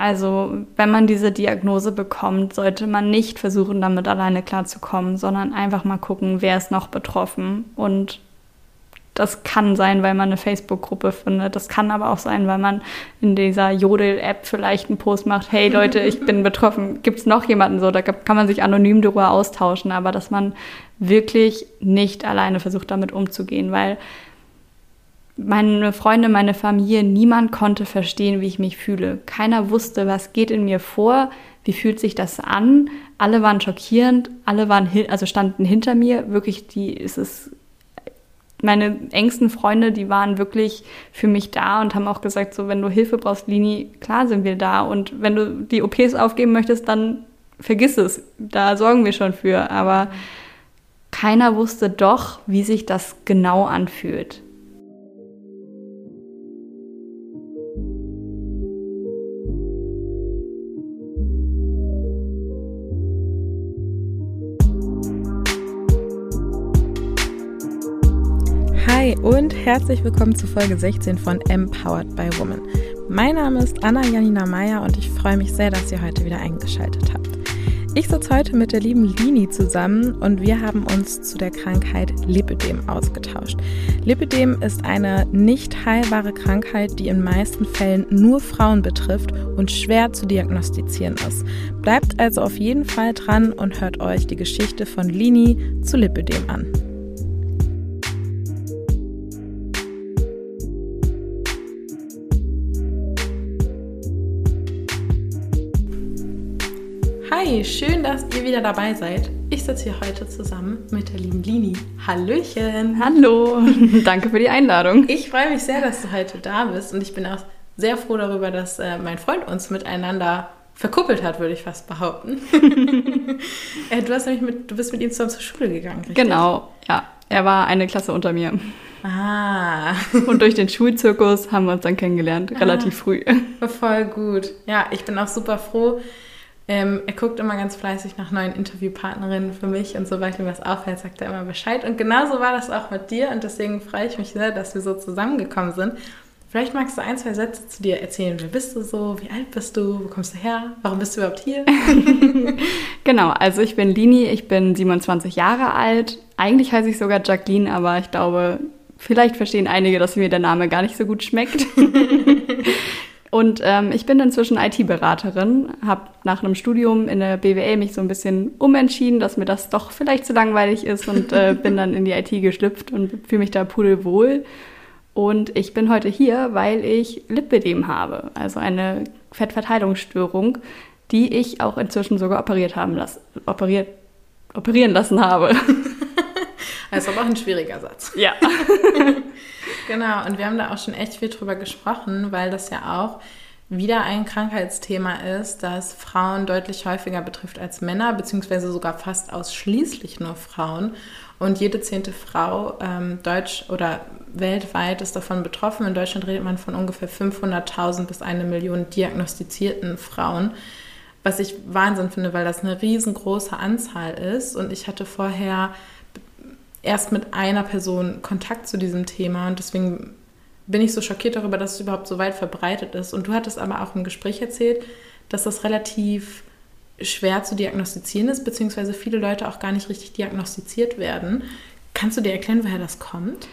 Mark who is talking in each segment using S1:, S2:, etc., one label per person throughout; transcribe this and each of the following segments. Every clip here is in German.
S1: Also, wenn man diese Diagnose bekommt, sollte man nicht versuchen, damit alleine klarzukommen, sondern einfach mal gucken, wer ist noch betroffen. Und das kann sein, weil man eine Facebook-Gruppe findet. Das kann aber auch sein, weil man in dieser Jodel-App vielleicht einen Post macht, hey Leute, ich bin betroffen. Gibt es noch jemanden so? Da kann man sich anonym darüber austauschen, aber dass man wirklich nicht alleine versucht, damit umzugehen, weil meine Freunde, meine Familie, niemand konnte verstehen, wie ich mich fühle. Keiner wusste, was geht in mir vor, wie fühlt sich das an. Alle waren schockierend, alle waren, also standen hinter mir. Wirklich, die ist es meine engsten Freunde, die waren wirklich für mich da und haben auch gesagt, so wenn du Hilfe brauchst, Lini, klar sind wir da und wenn du die OPs aufgeben möchtest, dann vergiss es, da sorgen wir schon für, aber keiner wusste doch, wie sich das genau anfühlt.
S2: Und herzlich willkommen zu Folge 16 von Empowered by Woman. Mein Name ist Anna Janina Meyer und ich freue mich sehr, dass ihr heute wieder eingeschaltet habt. Ich sitze heute mit der lieben Lini zusammen und wir haben uns zu der Krankheit Lipidem ausgetauscht. Lipidem ist eine nicht heilbare Krankheit, die in meisten Fällen nur Frauen betrifft und schwer zu diagnostizieren ist. Bleibt also auf jeden Fall dran und hört euch die Geschichte von Lini zu Lipidem an. Hi, schön, dass ihr wieder dabei seid. Ich sitze hier heute zusammen mit der lieben Lini. Hallöchen.
S1: Hallo, danke für die Einladung.
S2: Ich freue mich sehr, dass du heute da bist und ich bin auch sehr froh darüber, dass äh, mein Freund uns miteinander verkuppelt hat, würde ich fast behaupten. äh, du, hast nämlich mit, du bist mit ihm zusammen zur Schule gegangen, richtig?
S1: Genau, ja. Er war eine Klasse unter mir.
S2: Ah.
S1: Und durch den Schulzirkus haben wir uns dann kennengelernt, relativ ah, früh.
S2: Voll gut. Ja, ich bin auch super froh, ähm, er guckt immer ganz fleißig nach neuen Interviewpartnerinnen für mich und sobald ihm was auffällt, sagt er immer Bescheid. Und genauso war das auch mit dir und deswegen freue ich mich sehr, dass wir so zusammengekommen sind. Vielleicht magst du ein, zwei Sätze zu dir erzählen. Wer bist du so? Wie alt bist du? Wo kommst du her? Warum bist du überhaupt hier?
S1: genau, also ich bin Lini, ich bin 27 Jahre alt. Eigentlich heiße ich sogar Jacqueline, aber ich glaube, vielleicht verstehen einige, dass mir der Name gar nicht so gut schmeckt. Und ähm, ich bin inzwischen IT-Beraterin, habe nach einem Studium in der BWL mich so ein bisschen umentschieden, dass mir das doch vielleicht zu langweilig ist und äh, bin dann in die IT geschlüpft und fühle mich da pudelwohl. Und ich bin heute hier, weil ich Lipödem habe, also eine Fettverteilungsstörung, die ich auch inzwischen sogar operiert haben lassen, operiert, operieren lassen habe.
S2: Das ist aber auch ein schwieriger Satz.
S1: Ja.
S2: genau, und wir haben da auch schon echt viel drüber gesprochen, weil das ja auch wieder ein Krankheitsthema ist, das Frauen deutlich häufiger betrifft als Männer, beziehungsweise sogar fast ausschließlich nur Frauen. Und jede zehnte Frau ähm, deutsch oder weltweit ist davon betroffen. In Deutschland redet man von ungefähr 500.000 bis eine Million diagnostizierten Frauen, was ich Wahnsinn finde, weil das eine riesengroße Anzahl ist. Und ich hatte vorher erst mit einer Person Kontakt zu diesem Thema und deswegen bin ich so schockiert darüber, dass es überhaupt so weit verbreitet ist. Und du hattest aber auch im Gespräch erzählt, dass das relativ schwer zu diagnostizieren ist, beziehungsweise viele Leute auch gar nicht richtig diagnostiziert werden. Kannst du dir erklären, woher das kommt?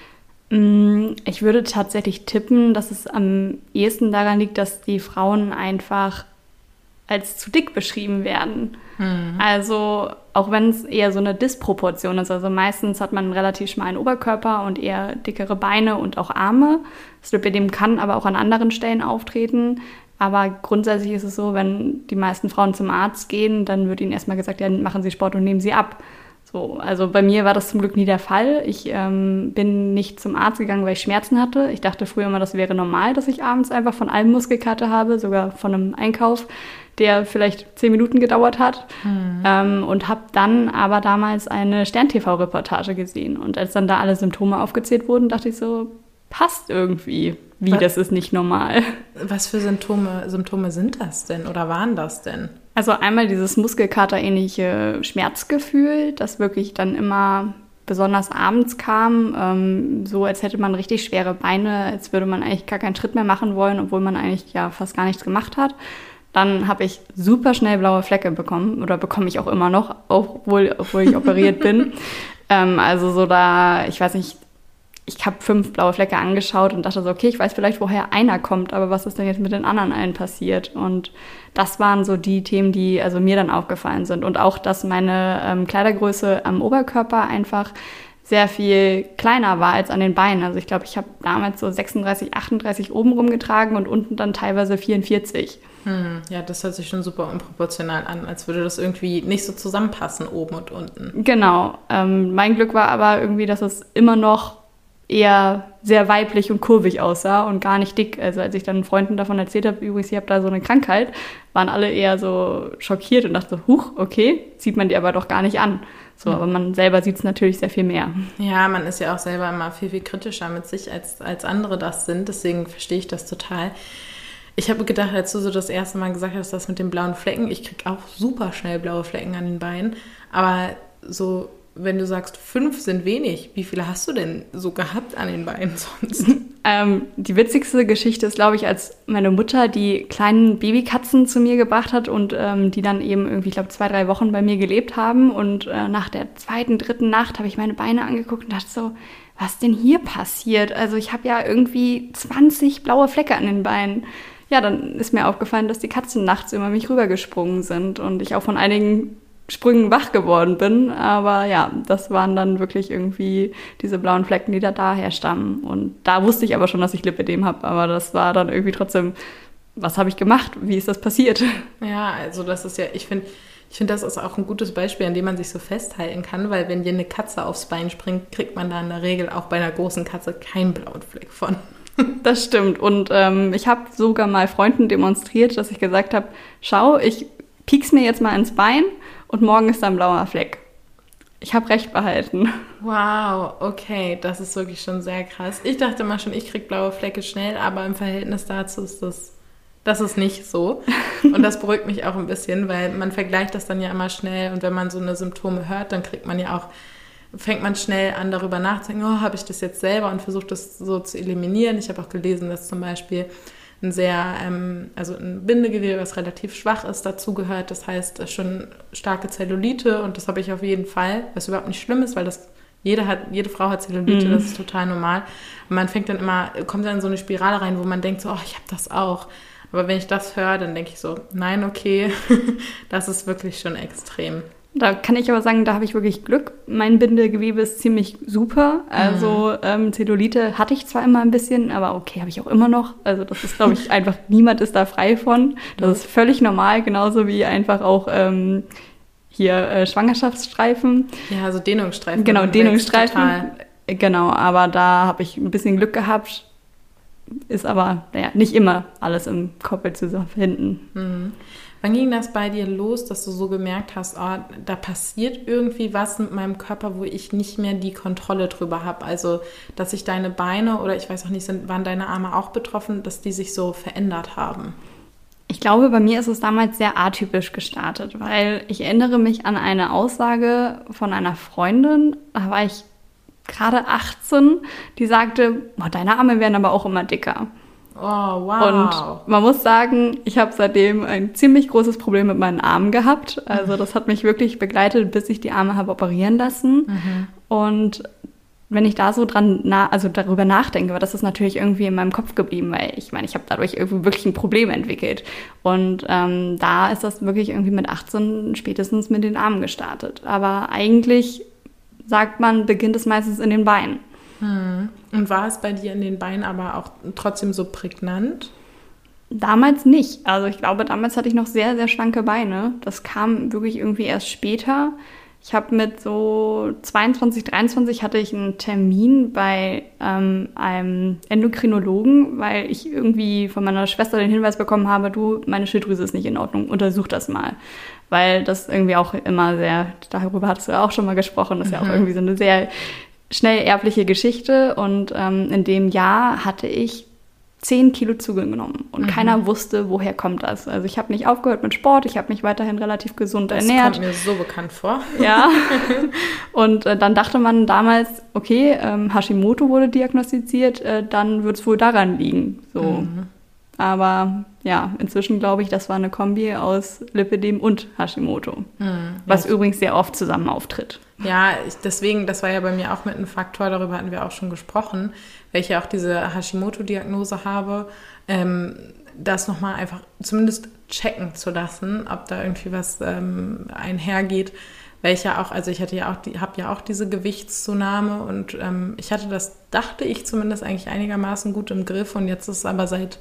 S1: Mm, ich würde tatsächlich tippen, dass es am ehesten daran liegt, dass die Frauen einfach als zu dick beschrieben werden. Mhm. Also auch wenn es eher so eine Disproportion ist. Also meistens hat man einen relativ schmalen Oberkörper und eher dickere Beine und auch Arme. Das Lipidem kann aber auch an anderen Stellen auftreten. Aber grundsätzlich ist es so, wenn die meisten Frauen zum Arzt gehen, dann wird ihnen erstmal gesagt, ja, machen Sie Sport und nehmen Sie ab. So, also bei mir war das zum Glück nie der Fall. Ich ähm, bin nicht zum Arzt gegangen, weil ich Schmerzen hatte. Ich dachte früher immer, das wäre normal, dass ich abends einfach von allem Muskelkater habe, sogar von einem Einkauf der vielleicht zehn Minuten gedauert hat. Mhm. Ähm, und habe dann aber damals eine Stern-TV-Reportage gesehen. Und als dann da alle Symptome aufgezählt wurden, dachte ich so, passt irgendwie. Wie, was, das ist nicht normal.
S2: Was für Symptome, Symptome sind das denn oder waren das denn?
S1: Also einmal dieses Muskelkater-ähnliche Schmerzgefühl, das wirklich dann immer besonders abends kam, ähm, so als hätte man richtig schwere Beine, als würde man eigentlich gar keinen Schritt mehr machen wollen, obwohl man eigentlich ja fast gar nichts gemacht hat. dann habe ich super schnell blaue Flecke bekommen oder bekomme ich auch immer noch, obwohl, obwohl ich operiert bin. Ähm, also so da, ich weiß nicht, ich habe fünf blaue Flecke angeschaut und dachte so, okay, ich weiß vielleicht, woher einer kommt, aber was ist denn jetzt mit den anderen allen passiert? Und das waren so die Themen, die also mir dann aufgefallen sind. Und auch, dass meine ähm, Kleidergröße am Oberkörper einfach sehr viel kleiner war als an den Beinen. Also ich glaube, ich habe damals so 36, 38 oben rumgetragen und unten dann teilweise 44.
S2: Hm, ja, das hört sich schon super unproportional an, als würde das irgendwie nicht so zusammenpassen, oben und unten.
S1: Genau. Ähm, mein Glück war aber irgendwie, dass es immer noch eher sehr weiblich und kurvig aussah und gar nicht dick. Also als ich dann Freunden davon erzählt habe, übrigens, ich habe da so eine Krankheit, waren alle eher so schockiert und dachten so, huch, okay, sieht man die aber doch gar nicht an. So, aber man selber sieht es natürlich sehr viel mehr.
S2: Ja, man ist ja auch selber immer viel, viel kritischer mit sich, als, als andere das sind. Deswegen verstehe ich das total. Ich habe gedacht, als du so das erste Mal gesagt hast, das mit den blauen Flecken, ich kriege auch super schnell blaue Flecken an den Beinen. Aber so wenn du sagst, fünf sind wenig, wie viele hast du denn so gehabt an den Beinen sonst?
S1: Ähm, die witzigste Geschichte ist, glaube ich, als meine Mutter die kleinen Babykatzen zu mir gebracht hat und ähm, die dann eben irgendwie, ich glaube, zwei, drei Wochen bei mir gelebt haben. Und äh, nach der zweiten, dritten Nacht habe ich meine Beine angeguckt und dachte so, was denn hier passiert? Also ich habe ja irgendwie 20 blaue Flecke an den Beinen. Ja, dann ist mir aufgefallen, dass die Katzen nachts über mich rübergesprungen sind und ich auch von einigen Sprüngen wach geworden bin. Aber ja, das waren dann wirklich irgendwie diese blauen Flecken, die da daher stammen. Und da wusste ich aber schon, dass ich Lipidem habe. Aber das war dann irgendwie trotzdem, was habe ich gemacht? Wie ist das passiert?
S2: Ja, also das ist ja, ich finde, ich finde, das ist auch ein gutes Beispiel, an dem man sich so festhalten kann, weil wenn dir eine Katze aufs Bein springt, kriegt man da in der Regel auch bei einer großen Katze keinen blauen Fleck von.
S1: Das stimmt. Und ähm, ich habe sogar mal Freunden demonstriert, dass ich gesagt habe, schau, ich piek's mir jetzt mal ins Bein und morgen ist da ein blauer Fleck. Ich habe recht behalten.
S2: Wow, okay, das ist wirklich schon sehr krass. Ich dachte mal schon, ich krieg blaue Flecke schnell, aber im Verhältnis dazu ist das, das ist nicht so. Und das beruhigt mich auch ein bisschen, weil man vergleicht das dann ja immer schnell und wenn man so eine Symptome hört, dann kriegt man ja auch, fängt man schnell an, darüber nachzudenken, oh, habe ich das jetzt selber und versucht das so zu eliminieren. Ich habe auch gelesen, dass zum Beispiel ein sehr, ähm, also ein Bindegewebe, was relativ schwach ist, dazugehört. Das heißt schon starke Zellulite und das habe ich auf jeden Fall, was überhaupt nicht schlimm ist, weil das jede, hat, jede Frau hat Zellulite, mhm. das ist total normal. Und man fängt dann immer, kommt dann in so eine Spirale rein, wo man denkt so, oh, ich habe das auch. Aber wenn ich das höre, dann denke ich so, nein, okay, das ist wirklich schon extrem.
S1: Da kann ich aber sagen, da habe ich wirklich Glück. Mein Bindegewebe ist ziemlich super. Also mhm. ähm, Zellulite hatte ich zwar immer ein bisschen, aber okay, habe ich auch immer noch. Also das ist, glaube ich, einfach, niemand ist da frei von. Das ist völlig normal, genauso wie einfach auch ähm, hier äh, Schwangerschaftsstreifen.
S2: Ja, also Dehnungsstreifen.
S1: Genau, Dehnungsstreifen. Genau, aber da habe ich ein bisschen Glück gehabt. Ist aber naja, nicht immer alles im Koppel zu finden.
S2: Mhm. Wann ging das bei dir los, dass du so gemerkt hast, oh, da passiert irgendwie was mit meinem Körper, wo ich nicht mehr die Kontrolle drüber habe? Also, dass sich deine Beine oder ich weiß auch nicht, sind, waren deine Arme auch betroffen, dass die sich so verändert haben?
S1: Ich glaube, bei mir ist es damals sehr atypisch gestartet, weil ich erinnere mich an eine Aussage von einer Freundin, da war ich gerade 18, die sagte, oh, deine Arme werden aber auch immer dicker.
S2: Oh, wow.
S1: Und man muss sagen, ich habe seitdem ein ziemlich großes Problem mit meinen Armen gehabt. Also das hat mich wirklich begleitet, bis ich die Arme habe operieren lassen. Mhm. Und wenn ich da so dran, na, also darüber nachdenke, war das ist natürlich irgendwie in meinem Kopf geblieben, weil ich meine, ich habe dadurch irgendwie wirklich ein Problem entwickelt. Und ähm, da ist das wirklich irgendwie mit 18 spätestens mit den Armen gestartet. Aber eigentlich sagt man, beginnt es meistens in den Beinen.
S2: Hm. Und war es bei dir in den Beinen aber auch trotzdem so prägnant?
S1: Damals nicht. Also ich glaube, damals hatte ich noch sehr, sehr schlanke Beine. Das kam wirklich irgendwie erst später. Ich habe mit so 22, 23 hatte ich einen Termin bei ähm, einem Endokrinologen, weil ich irgendwie von meiner Schwester den Hinweis bekommen habe, du, meine Schilddrüse ist nicht in Ordnung, untersuch das mal. Weil das irgendwie auch immer sehr, darüber hattest du ja auch schon mal gesprochen, das ist mhm. ja auch mhm. irgendwie so eine sehr schnell erbliche Geschichte und ähm, in dem Jahr hatte ich 10 Kilo zugenommen und mhm. keiner wusste, woher kommt das. Also ich habe nicht aufgehört mit Sport, ich habe mich weiterhin relativ gesund
S2: das
S1: ernährt.
S2: Das kommt mir so bekannt vor.
S1: Ja. und äh, dann dachte man damals, okay, ähm, Hashimoto wurde diagnostiziert, äh, dann wird es wohl daran liegen. So. Mhm. Aber ja, inzwischen glaube ich, das war eine Kombi aus Lipidem und Hashimoto. Mhm, was ja. übrigens sehr oft zusammen auftritt.
S2: Ja, ich, deswegen, das war ja bei mir auch mit einem Faktor, darüber hatten wir auch schon gesprochen, weil ich ja auch diese Hashimoto-Diagnose habe, ähm, das nochmal einfach zumindest checken zu lassen, ob da irgendwie was ähm, einhergeht. Weil ich ja auch, also ich hatte ja auch, die, habe ja auch diese Gewichtszunahme und ähm, ich hatte das, dachte ich zumindest eigentlich einigermaßen gut im Griff und jetzt ist es aber seit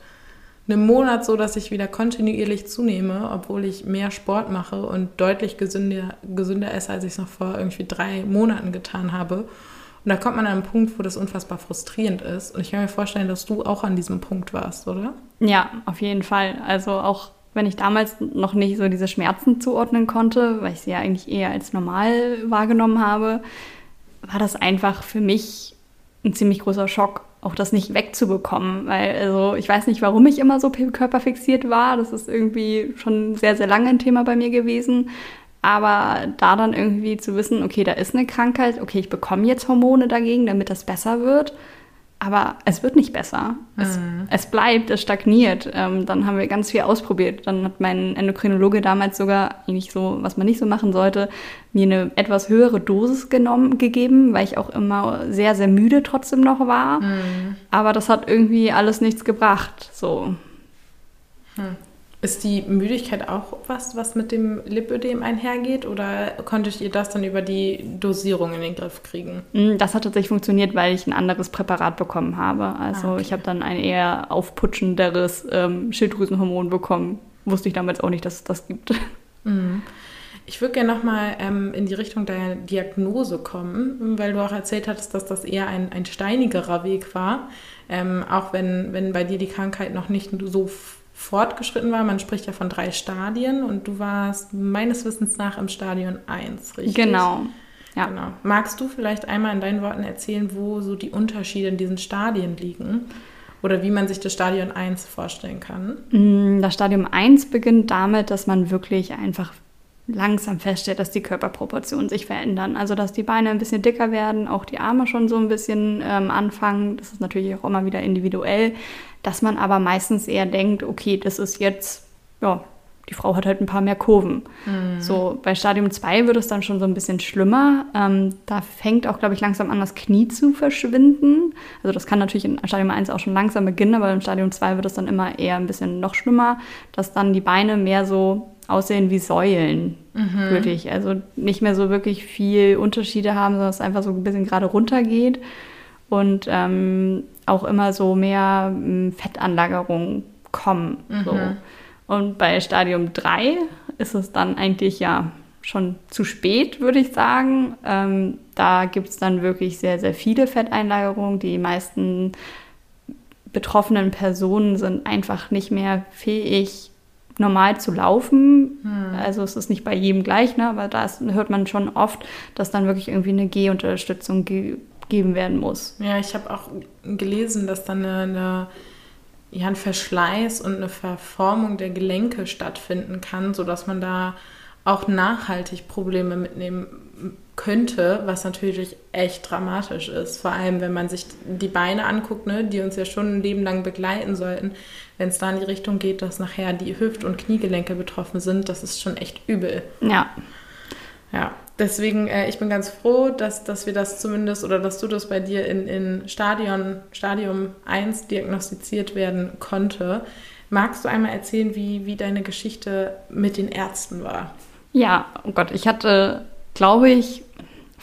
S2: einem Monat so, dass ich wieder kontinuierlich zunehme, obwohl ich mehr Sport mache und deutlich gesünder, gesünder esse, als ich es noch vor irgendwie drei Monaten getan habe. Und da kommt man an einen Punkt, wo das unfassbar frustrierend ist. Und ich kann mir vorstellen, dass du auch an diesem Punkt warst, oder?
S1: Ja, auf jeden Fall. Also auch wenn ich damals noch nicht so diese Schmerzen zuordnen konnte, weil ich sie ja eigentlich eher als normal wahrgenommen habe, war das einfach für mich ein ziemlich großer Schock auch das nicht wegzubekommen, weil also ich weiß nicht, warum ich immer so körperfixiert war. Das ist irgendwie schon sehr, sehr lange ein Thema bei mir gewesen. Aber da dann irgendwie zu wissen, okay, da ist eine Krankheit, okay, ich bekomme jetzt Hormone dagegen, damit das besser wird aber es wird nicht besser. Es, mhm. es bleibt, es stagniert. Ähm, dann haben wir ganz viel ausprobiert. Dann hat mein Endokrinologe damals sogar, eigentlich so, was man nicht so machen sollte, mir eine etwas höhere Dosis genommen, gegeben, weil ich auch immer sehr, sehr müde trotzdem noch war. Mhm. Aber das hat irgendwie alles nichts gebracht. So.
S2: Hm. Ist die Müdigkeit auch was, was mit dem Lipödem einhergeht oder konntet ihr das dann über die Dosierung in den Griff kriegen?
S1: Mm, das hat tatsächlich funktioniert, weil ich ein anderes Präparat bekommen habe. Also ah, okay. ich habe dann ein eher aufputschenderes ähm, Schilddrüsenhormon bekommen. Wusste ich damals auch nicht, dass es das gibt.
S2: Mhm. Ich würde gerne nochmal ähm, in die Richtung deiner Diagnose kommen, weil du auch erzählt hattest, dass das eher ein, ein steinigerer Weg war. Ähm, auch wenn, wenn bei dir die Krankheit noch nicht so fortgeschritten war. Man spricht ja von drei Stadien und du warst meines Wissens nach im Stadion 1, richtig?
S1: Genau.
S2: Ja. genau. Magst du vielleicht einmal in deinen Worten erzählen, wo so die Unterschiede in diesen Stadien liegen? Oder wie man sich das Stadion 1 vorstellen kann?
S1: Mm, das Stadium 1 beginnt damit, dass man wirklich einfach langsam feststellt, dass die Körperproportionen sich verändern. Also dass die Beine ein bisschen dicker werden, auch die Arme schon so ein bisschen ähm, anfangen. Das ist natürlich auch immer wieder individuell, dass man aber meistens eher denkt, okay, das ist jetzt, ja, die Frau hat halt ein paar mehr Kurven. Mhm. So, bei Stadium 2 wird es dann schon so ein bisschen schlimmer. Ähm, da fängt auch, glaube ich, langsam an, das Knie zu verschwinden. Also das kann natürlich in Stadium 1 auch schon langsam beginnen, aber im Stadium 2 wird es dann immer eher ein bisschen noch schlimmer, dass dann die Beine mehr so aussehen wie Säulen, mhm. wirklich. Also nicht mehr so wirklich viel Unterschiede haben, sondern es einfach so ein bisschen gerade runter geht und ähm, auch immer so mehr ähm, Fettanlagerungen kommen. Mhm. So. Und bei Stadium 3 ist es dann eigentlich ja schon zu spät, würde ich sagen. Ähm, da gibt es dann wirklich sehr, sehr viele Fetteinlagerungen. Die meisten betroffenen Personen sind einfach nicht mehr fähig, normal zu laufen. Hm. Also es ist nicht bei jedem gleich, ne? aber da hört man schon oft, dass dann wirklich irgendwie eine Gehunterstützung gegeben werden muss.
S2: Ja, ich habe auch gelesen, dass dann eine, eine, ja, ein Verschleiß und eine Verformung der Gelenke stattfinden kann, sodass man da auch nachhaltig Probleme mitnehmen könnte, was natürlich echt dramatisch ist. Vor allem, wenn man sich die Beine anguckt, ne, die uns ja schon ein Leben lang begleiten sollten. Wenn es da in die Richtung geht, dass nachher die Hüft- und Kniegelenke betroffen sind, das ist schon echt übel.
S1: Ja.
S2: Ja, deswegen, äh, ich bin ganz froh, dass, dass wir das zumindest oder dass du das bei dir in, in Stadion, Stadium 1 diagnostiziert werden konnte. Magst du einmal erzählen, wie, wie deine Geschichte mit den Ärzten war?
S1: Ja, oh Gott, ich hatte, glaube ich,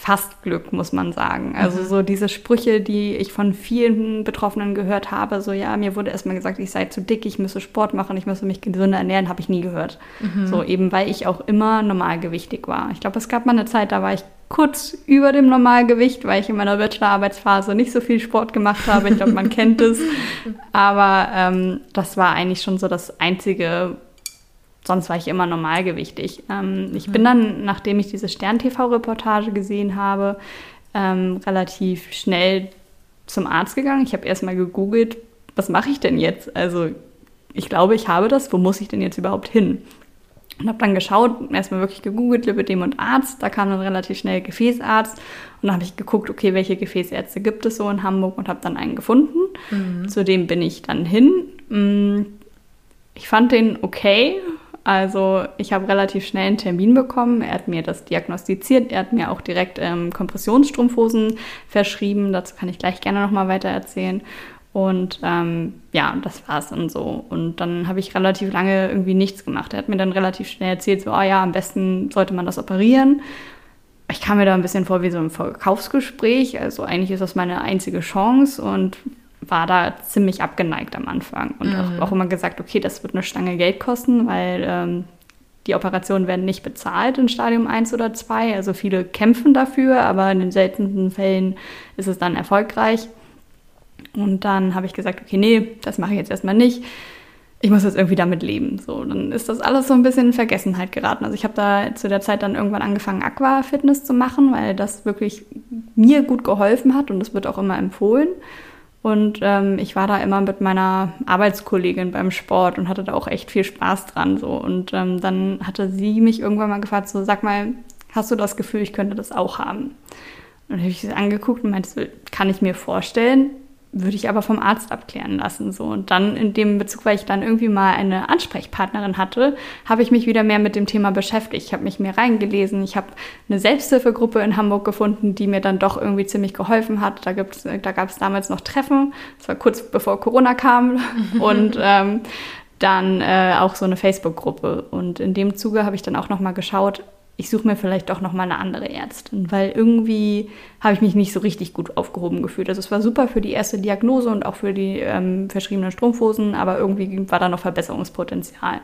S1: fast Glück, muss man sagen. Also mhm. so diese Sprüche, die ich von vielen Betroffenen gehört habe, so ja, mir wurde erstmal gesagt, ich sei zu dick, ich müsse Sport machen, ich müsse mich gesünder ernähren, habe ich nie gehört. Mhm. So eben, weil ich auch immer normalgewichtig war. Ich glaube, es gab mal eine Zeit, da war ich kurz über dem Normalgewicht, weil ich in meiner Bachelorarbeitsphase nicht so viel Sport gemacht habe. Ich glaube, man kennt es. Aber ähm, das war eigentlich schon so das einzige sonst war ich immer normalgewichtig. Ähm, ich bin dann, nachdem ich diese Stern-TV-Reportage gesehen habe, ähm, relativ schnell zum Arzt gegangen. Ich habe erstmal gegoogelt, was mache ich denn jetzt? Also ich glaube, ich habe das, wo muss ich denn jetzt überhaupt hin? Und habe dann geschaut, erstmal wirklich gegoogelt, Lipidem und Arzt. Da kam dann relativ schnell Gefäßarzt. Und dann habe ich geguckt, okay, welche Gefäßärzte gibt es so in Hamburg und habe dann einen gefunden. Mhm. Zu dem bin ich dann hin. Mm, Ich fand den okay. Also ich habe relativ schnell einen Termin bekommen. Er hat mir das diagnostiziert. Er hat mir auch direkt ähm, Kompressionsstrumpfhosen verschrieben. Dazu kann ich gleich gerne nochmal weiter erzählen. Und ähm, ja, das war es dann so. Und dann habe ich relativ lange irgendwie nichts gemacht. Er hat mir dann relativ schnell erzählt, so, oh ja, am besten sollte man das operieren. Ich kam mir da ein bisschen vor wie so ein Verkaufsgespräch. Also eigentlich ist das meine einzige Chance und war da ziemlich abgeneigt am Anfang. Und mhm. auch, auch, immer gesagt, okay, das wird eine Stange Geld kosten, weil ähm, die Operationen werden nicht bezahlt in Stadium 1 oder 2. Also viele kämpfen dafür, aber in den seltensten Fällen ist es dann erfolgreich. Und dann habe ich gesagt, okay, nee, das mache ich jetzt erstmal nicht. Ich muss jetzt irgendwie damit leben. So, dann ist das alles so ein bisschen in Vergessenheit geraten. Also ich habe da zu der Zeit dann irgendwann angefangen, Aqua-Fitness zu machen, weil das wirklich mir gut geholfen hat und das wird auch immer empfohlen. Und ähm, ich war da immer mit meiner Arbeitskollegin beim Sport und hatte da auch echt viel Spaß dran. So. Und ähm, dann hatte sie mich irgendwann mal gefragt, so, sag mal, hast du das Gefühl, ich könnte das auch haben? Und dann habe ich sie angeguckt und meinte, kann ich mir vorstellen, würde ich aber vom Arzt abklären lassen. So. Und dann in dem Bezug, weil ich dann irgendwie mal eine Ansprechpartnerin hatte, habe ich mich wieder mehr mit dem Thema beschäftigt. Ich habe mich mehr reingelesen. Ich habe eine Selbsthilfegruppe in Hamburg gefunden, die mir dann doch irgendwie ziemlich geholfen hat. Da, gibt's, da gab es damals noch Treffen. Das war kurz bevor Corona kam. Und ähm, dann äh, auch so eine Facebook-Gruppe. Und in dem Zuge habe ich dann auch noch mal geschaut, ich suche mir vielleicht doch noch mal eine andere Ärztin, weil irgendwie habe ich mich nicht so richtig gut aufgehoben gefühlt. Also es war super für die erste Diagnose und auch für die ähm, verschriebenen Strumpfhosen, aber irgendwie war da noch Verbesserungspotenzial.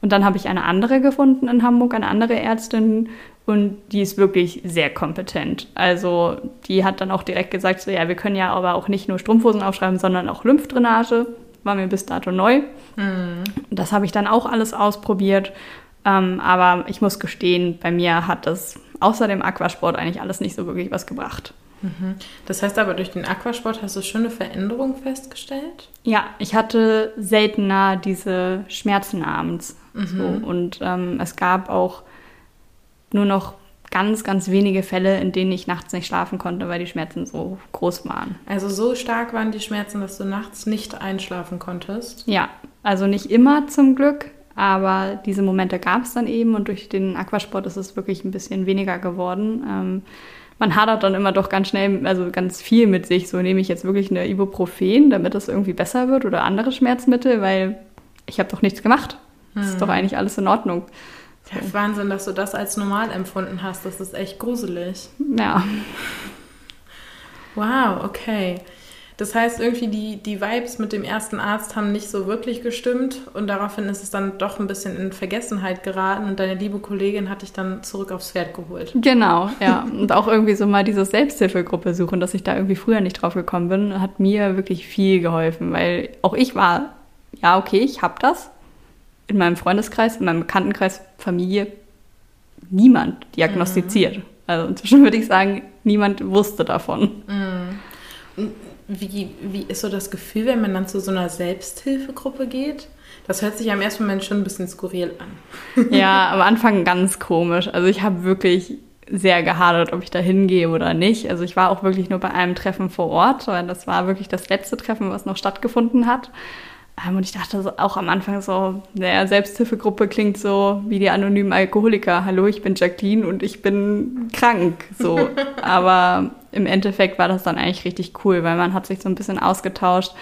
S1: Und dann habe ich eine andere gefunden in Hamburg, eine andere Ärztin und die ist wirklich sehr kompetent. Also die hat dann auch direkt gesagt, so ja, wir können ja aber auch nicht nur Strumpfhosen aufschreiben, sondern auch Lymphdrainage. War mir bis dato neu. Mhm. Das habe ich dann auch alles ausprobiert ähm, aber ich muss gestehen, bei mir hat das außer dem Aquasport eigentlich alles nicht so wirklich was gebracht.
S2: Mhm. Das heißt aber, durch den Aquasport hast du schon eine Veränderung festgestellt?
S1: Ja, ich hatte seltener diese Schmerzen abends. Mhm. So. Und ähm, es gab auch nur noch ganz, ganz wenige Fälle, in denen ich nachts nicht schlafen konnte, weil die Schmerzen so groß waren.
S2: Also so stark waren die Schmerzen, dass du nachts nicht einschlafen konntest?
S1: Ja, also nicht immer zum Glück, aber diese Momente gab es dann eben und durch den Aquasport ist es wirklich ein bisschen weniger geworden. Ähm, man hadert dann immer doch ganz schnell, also ganz viel mit sich. So nehme ich jetzt wirklich eine Ibuprofen, damit es irgendwie besser wird oder andere Schmerzmittel, weil ich habe doch nichts gemacht. Das hm. ist doch hm. eigentlich alles in Ordnung.
S2: So. Ja, Wahnsinn, dass du das als normal empfunden hast. Das ist echt gruselig.
S1: Ja.
S2: Wow, okay. Das heißt, irgendwie die, die Vibes mit dem ersten Arzt haben nicht so wirklich gestimmt und daraufhin ist es dann doch ein bisschen in Vergessenheit geraten und deine liebe Kollegin hat dich dann zurück aufs Pferd geholt.
S1: Genau, ja. und auch irgendwie so mal diese Selbsthilfegruppe suchen, dass ich da irgendwie früher nicht drauf gekommen bin, hat mir wirklich viel geholfen, weil auch ich war, ja, okay, ich habe das. In meinem Freundeskreis, in meinem Bekanntenkreis, Familie, niemand diagnostiziert. Mhm. Also inzwischen würde ich sagen, niemand wusste davon.
S2: Mhm. Wie, wie ist so das Gefühl, wenn man dann zu so einer Selbsthilfegruppe geht? Das hört sich am ersten Moment schon ein bisschen skurril
S1: an. Ja, am Anfang ganz komisch. Also ich habe wirklich sehr gehadert, ob ich da hingehe oder nicht. Also ich war auch wirklich nur bei einem Treffen vor Ort, weil das war wirklich das letzte Treffen, was noch stattgefunden hat. Ähm, und ich dachte auch am Anfang so, naja, Selbsthilfegruppe klingt so wie die anonymen Alkoholiker. Hallo, ich bin Jacqueline und ich bin krank. So. Aber im Endeffekt war das dann eigentlich richtig cool, weil man hat sich so ein bisschen ausgetauscht.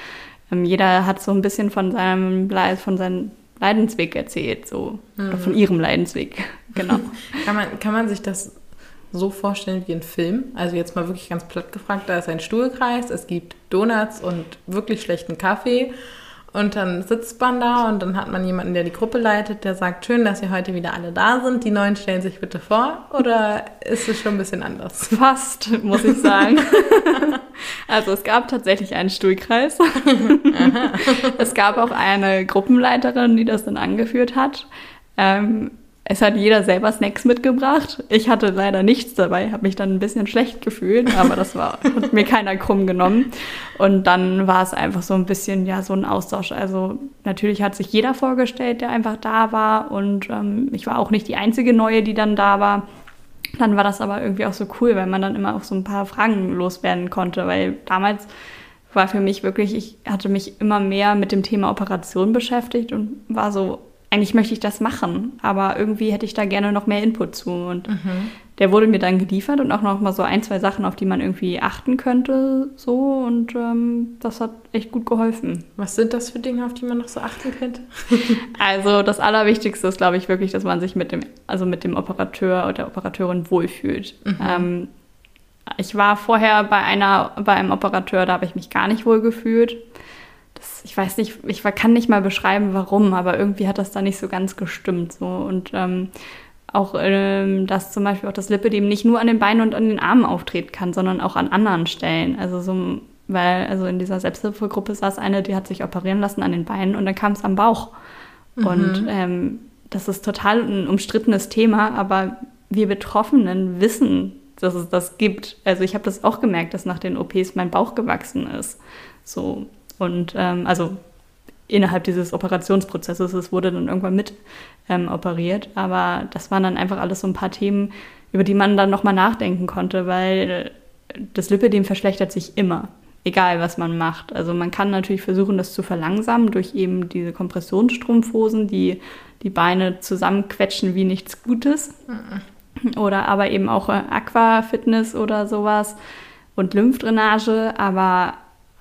S1: Ähm, jeder hat so ein bisschen von seinem, von seinem Leidensweg erzählt, so. Mhm. Oder von ihrem Leidensweg, genau.
S2: kann, man, kann man sich das so vorstellen wie ein Film? Also jetzt mal wirklich ganz platt gefragt, da ist ein Stuhlkreis, es gibt Donuts und wirklich schlechten Kaffee und dann sitzt man da und dann hat man jemanden, der die Gruppe leitet, der sagt, schön, dass ihr heute wieder alle da sind. Die Neuen stellen sich bitte vor. Oder ist es schon ein bisschen anders?
S1: Fast, muss ich sagen. also es gab tatsächlich einen Stuhlkreis. es gab auch eine Gruppenleiterin, die das dann angeführt hat. Ähm, es hat jeder selber Snacks mitgebracht. Ich hatte leider nichts dabei, habe mich dann ein bisschen schlecht gefühlt, aber das war, hat mir keiner krumm genommen. Und dann war es einfach so ein bisschen, ja, so ein Austausch. Also natürlich hat sich jeder vorgestellt, der einfach da war. Und ähm, ich war auch nicht die einzige Neue, die dann da war. Dann war das aber irgendwie auch so cool, weil man dann immer auch so ein paar Fragen loswerden konnte, weil damals war für mich wirklich, ich hatte mich immer mehr mit dem Thema Operation beschäftigt und war so, eigentlich möchte ich das machen, aber irgendwie hätte ich da gerne noch mehr Input zu. Und mhm. der wurde mir dann geliefert und auch noch mal so ein, zwei Sachen, auf die man irgendwie achten könnte, so. Und ähm, das hat echt gut geholfen.
S2: Was sind das für Dinge, auf die man noch so achten könnte?
S1: also das Allerwichtigste ist, glaube ich, wirklich, dass man sich mit dem, also mit dem Operateur oder der Operateurin wohlfühlt. Mhm. Ähm, ich war vorher bei einer, bei einem Operateur, da habe ich mich gar nicht wohl gefühlt ich weiß nicht, ich kann nicht mal beschreiben, warum, aber irgendwie hat das da nicht so ganz gestimmt. So. Und ähm, auch, ähm, dass zum Beispiel auch das Lipidem nicht nur an den Beinen und an den Armen auftreten kann, sondern auch an anderen Stellen. Also so, weil, also in dieser Selbsthilfegruppe saß eine, die hat sich operieren lassen an den Beinen und dann kam es am Bauch. Mhm. Und ähm, das ist total ein umstrittenes Thema, aber wir Betroffenen wissen, dass es das gibt. Also ich habe das auch gemerkt, dass nach den OPs mein Bauch gewachsen ist. So, und ähm, also innerhalb dieses Operationsprozesses, es wurde dann irgendwann mit ähm, operiert, aber das waren dann einfach alles so ein paar Themen, über die man dann nochmal nachdenken konnte, weil das Lipidem verschlechtert sich immer, egal was man macht. Also man kann natürlich versuchen, das zu verlangsamen durch eben diese Kompressionsstrumpfhosen, die die Beine zusammenquetschen wie nichts Gutes. Mhm. Oder aber eben auch äh, Aquafitness oder sowas und Lymphdrainage, aber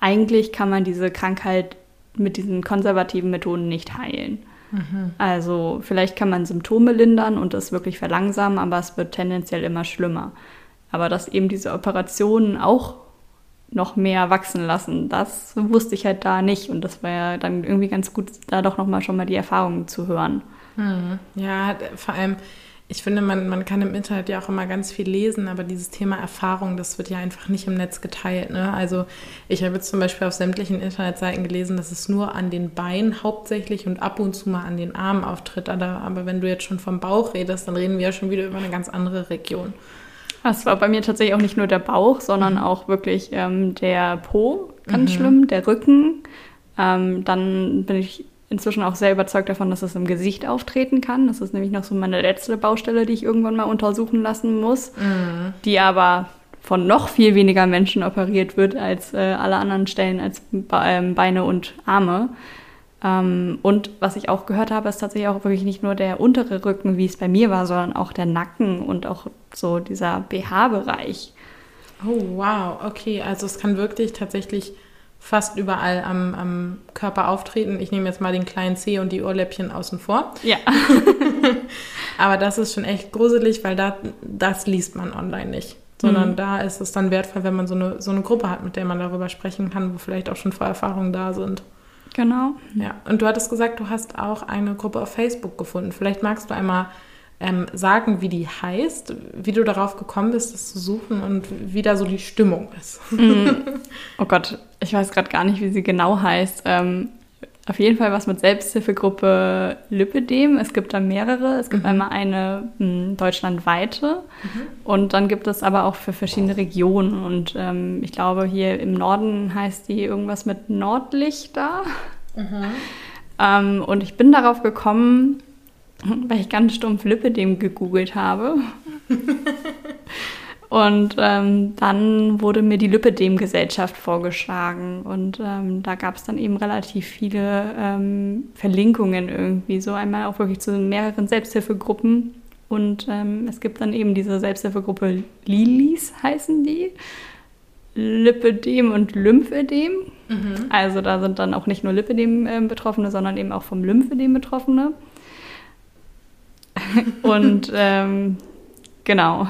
S1: eigentlich kann man diese Krankheit mit diesen konservativen Methoden nicht heilen. Mhm. Also vielleicht kann man Symptome lindern und das wirklich verlangsamen, aber es wird tendenziell immer schlimmer. Aber dass eben diese Operationen auch noch mehr wachsen lassen, das wusste ich halt da nicht. Und das war ja dann irgendwie ganz gut, da doch nochmal schon mal die Erfahrungen zu hören.
S2: Mhm. Ja, vor allem ich finde, man, man kann im Internet ja auch immer ganz viel lesen, aber dieses Thema Erfahrung, das wird ja einfach nicht im Netz geteilt. Ne? Also ich habe jetzt zum Beispiel auf sämtlichen Internetseiten gelesen, dass es nur an den Beinen hauptsächlich und ab und zu mal an den Armen auftritt. Aber, aber wenn du jetzt schon vom Bauch redest, dann reden wir ja schon wieder über eine ganz andere Region.
S1: Das war bei mir tatsächlich auch nicht nur der Bauch, sondern mhm. auch wirklich ähm, der Po, ganz mhm. schlimm, der Rücken. Ähm, dann bin ich inzwischen auch sehr überzeugt davon, dass es im Gesicht auftreten kann. Das ist nämlich noch so meine letzte Baustelle, die ich irgendwann mal untersuchen lassen muss, mhm. die aber von noch viel weniger Menschen operiert wird als äh, alle anderen Stellen als ähm, Beine und Arme. Ähm, und was ich auch gehört habe, ist tatsächlich auch wirklich nicht nur der untere Rücken, wie es bei mir war, sondern auch der Nacken und auch so dieser BH-Bereich.
S2: Oh, wow, okay. Also es kann wirklich tatsächlich fast überall am, am Körper auftreten. Ich nehme jetzt mal den kleinen Zeh und die Ohrläppchen außen vor.
S1: Ja.
S2: Aber das ist schon echt gruselig, weil da, das liest man online nicht. Sondern mhm. da ist es dann wertvoll, wenn man so eine, so eine Gruppe hat, mit der man darüber sprechen kann, wo vielleicht auch schon Vorerfahrungen da sind.
S1: Genau.
S2: Ja, und du hattest gesagt, du hast auch eine Gruppe auf Facebook gefunden. Vielleicht magst du einmal ähm, sagen, wie die heißt, wie du darauf gekommen bist, das zu suchen und wie da so die Stimmung ist. Mm.
S1: Oh Gott, ich weiß gerade gar nicht, wie sie genau heißt. Ähm, auf jeden Fall was mit Selbsthilfegruppe Lipidem. Es gibt da mehrere. Es gibt mhm. einmal eine m, hm, deutschlandweite mhm. und dann gibt es aber auch für verschiedene Regionen. Und ähm, ich glaube, hier im Norden heißt die irgendwas mit Nordlichter. Mhm. Ähm, und ich bin darauf gekommen, weil ich ganz stumpf Lipidem gegoogelt habe. Und ähm, dann wurde mir die Lipidem-Gesellschaft vorgeschlagen. Und ähm, da gab es dann eben relativ viele ähm, Verlinkungen irgendwie. So einmal auch wirklich zu mehreren Selbsthilfegruppen. Und ähm, es gibt dann eben diese Selbsthilfegruppe Lilis, heißen die. Lipidem und Lymphedem. Mhm. Also da sind dann auch nicht nur Lipidem-Betroffene, äh, sondern eben auch vom Lymphedem Betroffene. und ähm, genau.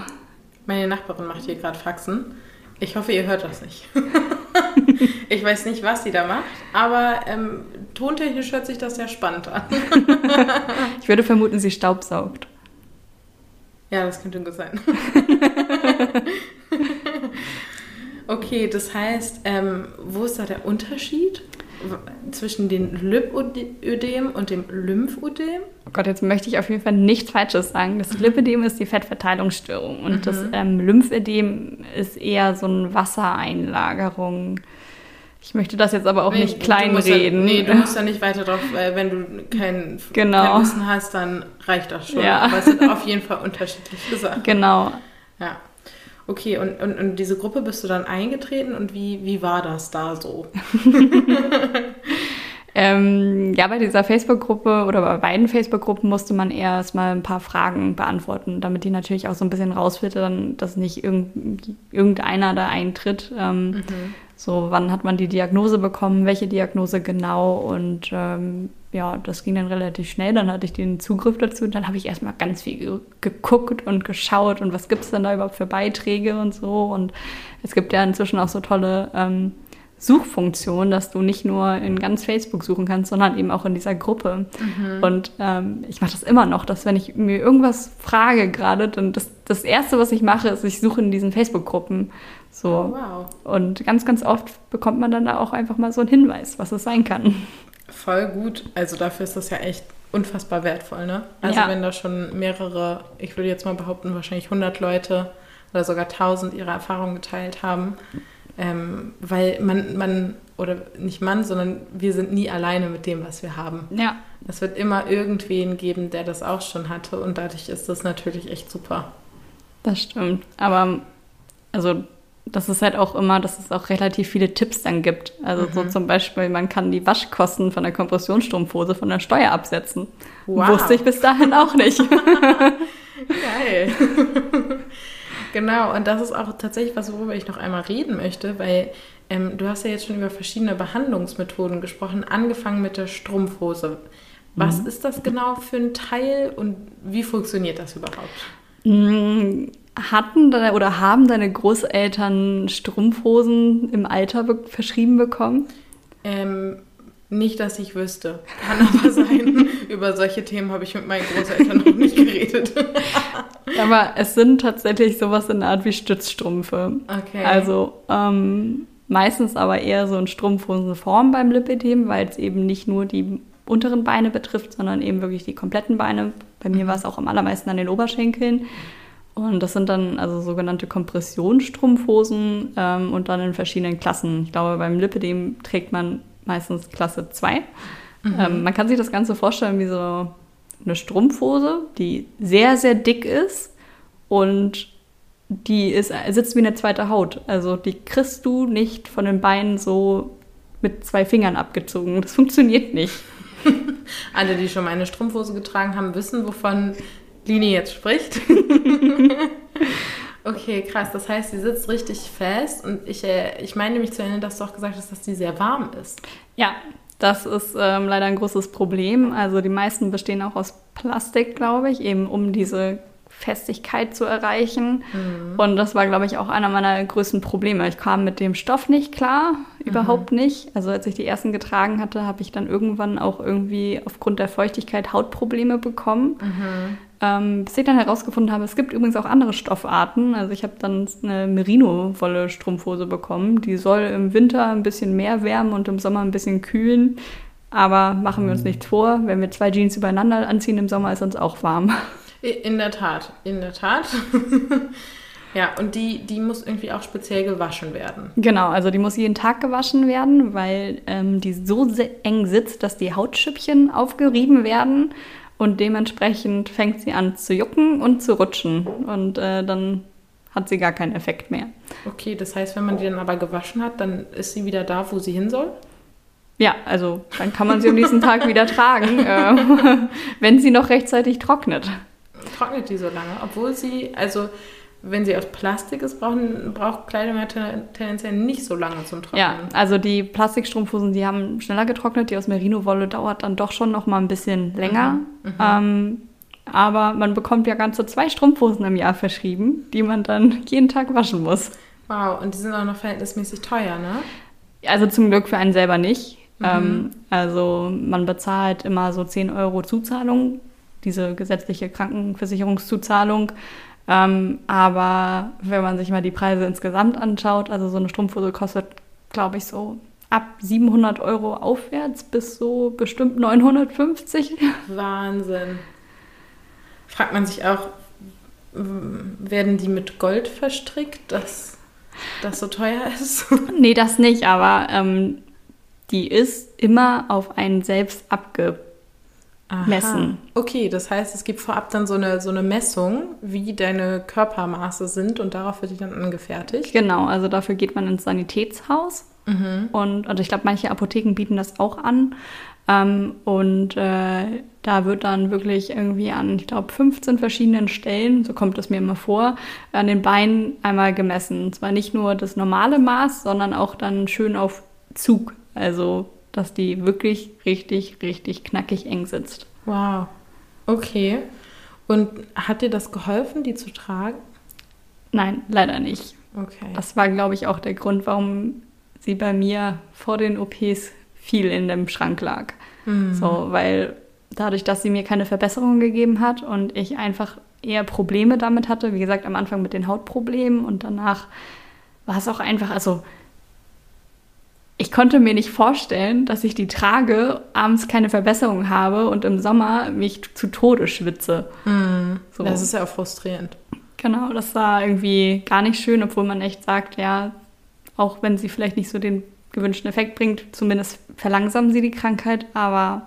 S2: Meine Nachbarin macht hier gerade Faxen. Ich hoffe, ihr hört das nicht. ich weiß nicht, was sie da macht, aber ähm, tontechnisch hört sich das sehr spannend an.
S1: ich würde vermuten, sie staubsaugt.
S2: Ja, das könnte gut sein. okay, das heißt, ähm, wo ist da der Unterschied? Zwischen dem Lipödem und dem Lymphödem?
S1: Oh Gott, jetzt möchte ich auf jeden Fall nichts Falsches sagen. Das Lipödem ist die Fettverteilungsstörung und mhm. das ähm, Lymphödem ist eher so eine Wassereinlagerung. Ich möchte das jetzt aber auch nee, nicht kleinreden.
S2: Ja, nee, du musst ja nicht weiter drauf, äh, wenn du kein, genau. kein Wissen hast, dann reicht das schon. Ja. Aber es sind auf jeden Fall unterschiedliche Sachen.
S1: Genau.
S2: Ja. Okay, und, und, und diese Gruppe bist du dann eingetreten und wie, wie war das da so?
S1: Ähm, ja, bei dieser Facebook-Gruppe oder bei beiden Facebook-Gruppen musste man erstmal ein paar Fragen beantworten, damit die natürlich auch so ein bisschen rausfiltern, dass nicht irgendeiner da eintritt. Ähm, mhm. So, wann hat man die Diagnose bekommen, welche Diagnose genau und ähm, ja, das ging dann relativ schnell. Dann hatte ich den Zugriff dazu und dann habe ich erstmal ganz viel geguckt und geschaut und was gibt es denn da überhaupt für Beiträge und so. Und es gibt ja inzwischen auch so tolle ähm, Suchfunktion, dass du nicht nur in ganz Facebook suchen kannst, sondern eben auch in dieser Gruppe. Mhm. Und ähm, ich mache das immer noch, dass wenn ich mir irgendwas frage gerade, dann das, das Erste, was ich mache, ist, ich suche in diesen Facebook-Gruppen. So. Oh, wow. Und ganz, ganz oft bekommt man dann da auch einfach mal so einen Hinweis, was es sein kann.
S2: Voll gut. Also dafür ist das ja echt unfassbar wertvoll, ne? Also ja. wenn da schon mehrere, ich würde jetzt mal behaupten, wahrscheinlich 100 Leute oder sogar 1000 ihre Erfahrungen geteilt haben, ähm, weil man, man, oder nicht man, sondern wir sind nie alleine mit dem, was wir haben. Ja. Es wird immer irgendwen geben, der das auch schon hatte und dadurch ist das natürlich echt super.
S1: Das stimmt. Aber also das ist halt auch immer, dass es auch relativ viele Tipps dann gibt. Also mhm. so zum Beispiel, man kann die Waschkosten von der Kompressionsstrumpfhose von der Steuer absetzen. Wow. Wusste ich bis dahin auch nicht.
S2: Geil. Genau, und das ist auch tatsächlich was, worüber ich noch einmal reden möchte, weil ähm, du hast ja jetzt schon über verschiedene Behandlungsmethoden gesprochen, angefangen mit der Strumpfhose. Was mhm. ist das genau für ein Teil und wie funktioniert das überhaupt?
S1: Mm, hatten oder haben deine Großeltern Strumpfhosen im Alter be verschrieben bekommen?
S2: Ähm, nicht, dass ich wüsste. Kann aber sein. Über solche Themen habe ich mit meinen Großeltern noch nicht geredet.
S1: aber es sind tatsächlich sowas in der Art wie Stützstrümpfe. Okay. Also ähm, meistens aber eher so in Strumpfhosenform beim Lipidem, weil es eben nicht nur die unteren Beine betrifft, sondern eben wirklich die kompletten Beine. Bei mir war es auch am allermeisten an den Oberschenkeln. Und das sind dann also sogenannte Kompressionsstrumpfhosen ähm, und dann in verschiedenen Klassen. Ich glaube, beim Lipidem trägt man meistens Klasse 2. Mhm. Ähm, man kann sich das Ganze vorstellen wie so eine Strumpfhose, die sehr, sehr dick ist und die ist, sitzt wie eine zweite Haut. Also die kriegst du nicht von den Beinen so mit zwei Fingern abgezogen. Das funktioniert nicht.
S2: Alle, die schon mal eine Strumpfhose getragen haben, wissen, wovon Lini jetzt spricht. Okay, krass. Das heißt, sie sitzt richtig fest und ich, äh, ich meine mich zu erinnern, dass du auch gesagt hast, dass sie sehr warm ist.
S1: Ja, das ist ähm, leider ein großes Problem. Also die meisten bestehen auch aus Plastik, glaube ich, eben um diese Festigkeit zu erreichen. Mhm. Und das war, glaube ich, auch einer meiner größten Probleme. Ich kam mit dem Stoff nicht klar, mhm. überhaupt nicht. Also als ich die ersten getragen hatte, habe ich dann irgendwann auch irgendwie aufgrund der Feuchtigkeit Hautprobleme bekommen. Mhm. Ähm, bis ich dann herausgefunden habe, es gibt übrigens auch andere Stoffarten. Also ich habe dann eine Merino-Wolle-Strumpfhose bekommen. Die soll im Winter ein bisschen mehr wärmen und im Sommer ein bisschen kühlen. Aber machen wir uns nichts vor, wenn wir zwei Jeans übereinander anziehen im Sommer, ist uns auch warm.
S2: In der Tat, in der Tat. ja, und die, die muss irgendwie auch speziell gewaschen werden.
S1: Genau, also die muss jeden Tag gewaschen werden, weil ähm, die so eng sitzt, dass die Hautschüppchen aufgerieben werden und dementsprechend fängt sie an zu jucken und zu rutschen und äh, dann hat sie gar keinen Effekt mehr.
S2: Okay, das heißt, wenn man die dann aber gewaschen hat, dann ist sie wieder da, wo sie hin soll?
S1: Ja, also dann kann man sie am nächsten Tag wieder tragen, äh, wenn sie noch rechtzeitig trocknet.
S2: Trocknet die so lange, obwohl sie, also wenn sie aus Plastik ist, brauchen, braucht Kleidung ja tendenziell nicht so lange zum Trocknen.
S1: Ja, also die Plastikstrumpfhosen, die haben schneller getrocknet. Die aus Merino-Wolle dauert dann doch schon noch mal ein bisschen länger. Mhm. Mhm. Ähm, aber man bekommt ja ganze zwei Strumpfhosen im Jahr verschrieben, die man dann jeden Tag waschen muss.
S2: Wow, und die sind auch noch verhältnismäßig teuer, ne?
S1: Also zum Glück für einen selber nicht. Mhm. Ähm, also man bezahlt immer so 10 Euro Zuzahlung, diese gesetzliche Krankenversicherungszuzahlung. Ähm, aber wenn man sich mal die Preise insgesamt anschaut, also so eine Strumpfhose kostet, glaube ich, so ab 700 Euro aufwärts bis so bestimmt 950.
S2: Wahnsinn. Fragt man sich auch, werden die mit Gold verstrickt, dass das so teuer ist?
S1: nee, das nicht, aber ähm, die ist immer auf einen selbst abge
S2: Aha.
S1: messen.
S2: Okay, das heißt, es gibt vorab dann so eine, so eine Messung, wie deine Körpermaße sind und darauf wird die dann angefertigt.
S1: Genau, also dafür geht man ins Sanitätshaus. Und, und ich glaube, manche Apotheken bieten das auch an. Ähm, und äh, da wird dann wirklich irgendwie an, ich glaube, 15 verschiedenen Stellen, so kommt es mir immer vor, an den Beinen einmal gemessen. Und zwar nicht nur das normale Maß, sondern auch dann schön auf Zug. Also, dass die wirklich richtig, richtig knackig eng sitzt.
S2: Wow. Okay. Und hat dir das geholfen, die zu tragen?
S1: Nein, leider nicht.
S2: Okay.
S1: Das war, glaube ich, auch der Grund, warum sie bei mir vor den OPs viel in dem Schrank lag. So, weil dadurch, dass sie mir keine Verbesserung gegeben hat und ich einfach eher Probleme damit hatte, wie gesagt, am Anfang mit den Hautproblemen und danach war es auch einfach, also ich konnte mir nicht vorstellen, dass ich die trage, abends keine Verbesserung habe und im Sommer mich zu Tode schwitze. So.
S2: Das ist ja auch frustrierend.
S1: Genau, das war irgendwie gar nicht schön, obwohl man echt sagt, ja, auch wenn sie vielleicht nicht so den gewünschten Effekt bringt, zumindest verlangsamen sie die Krankheit, aber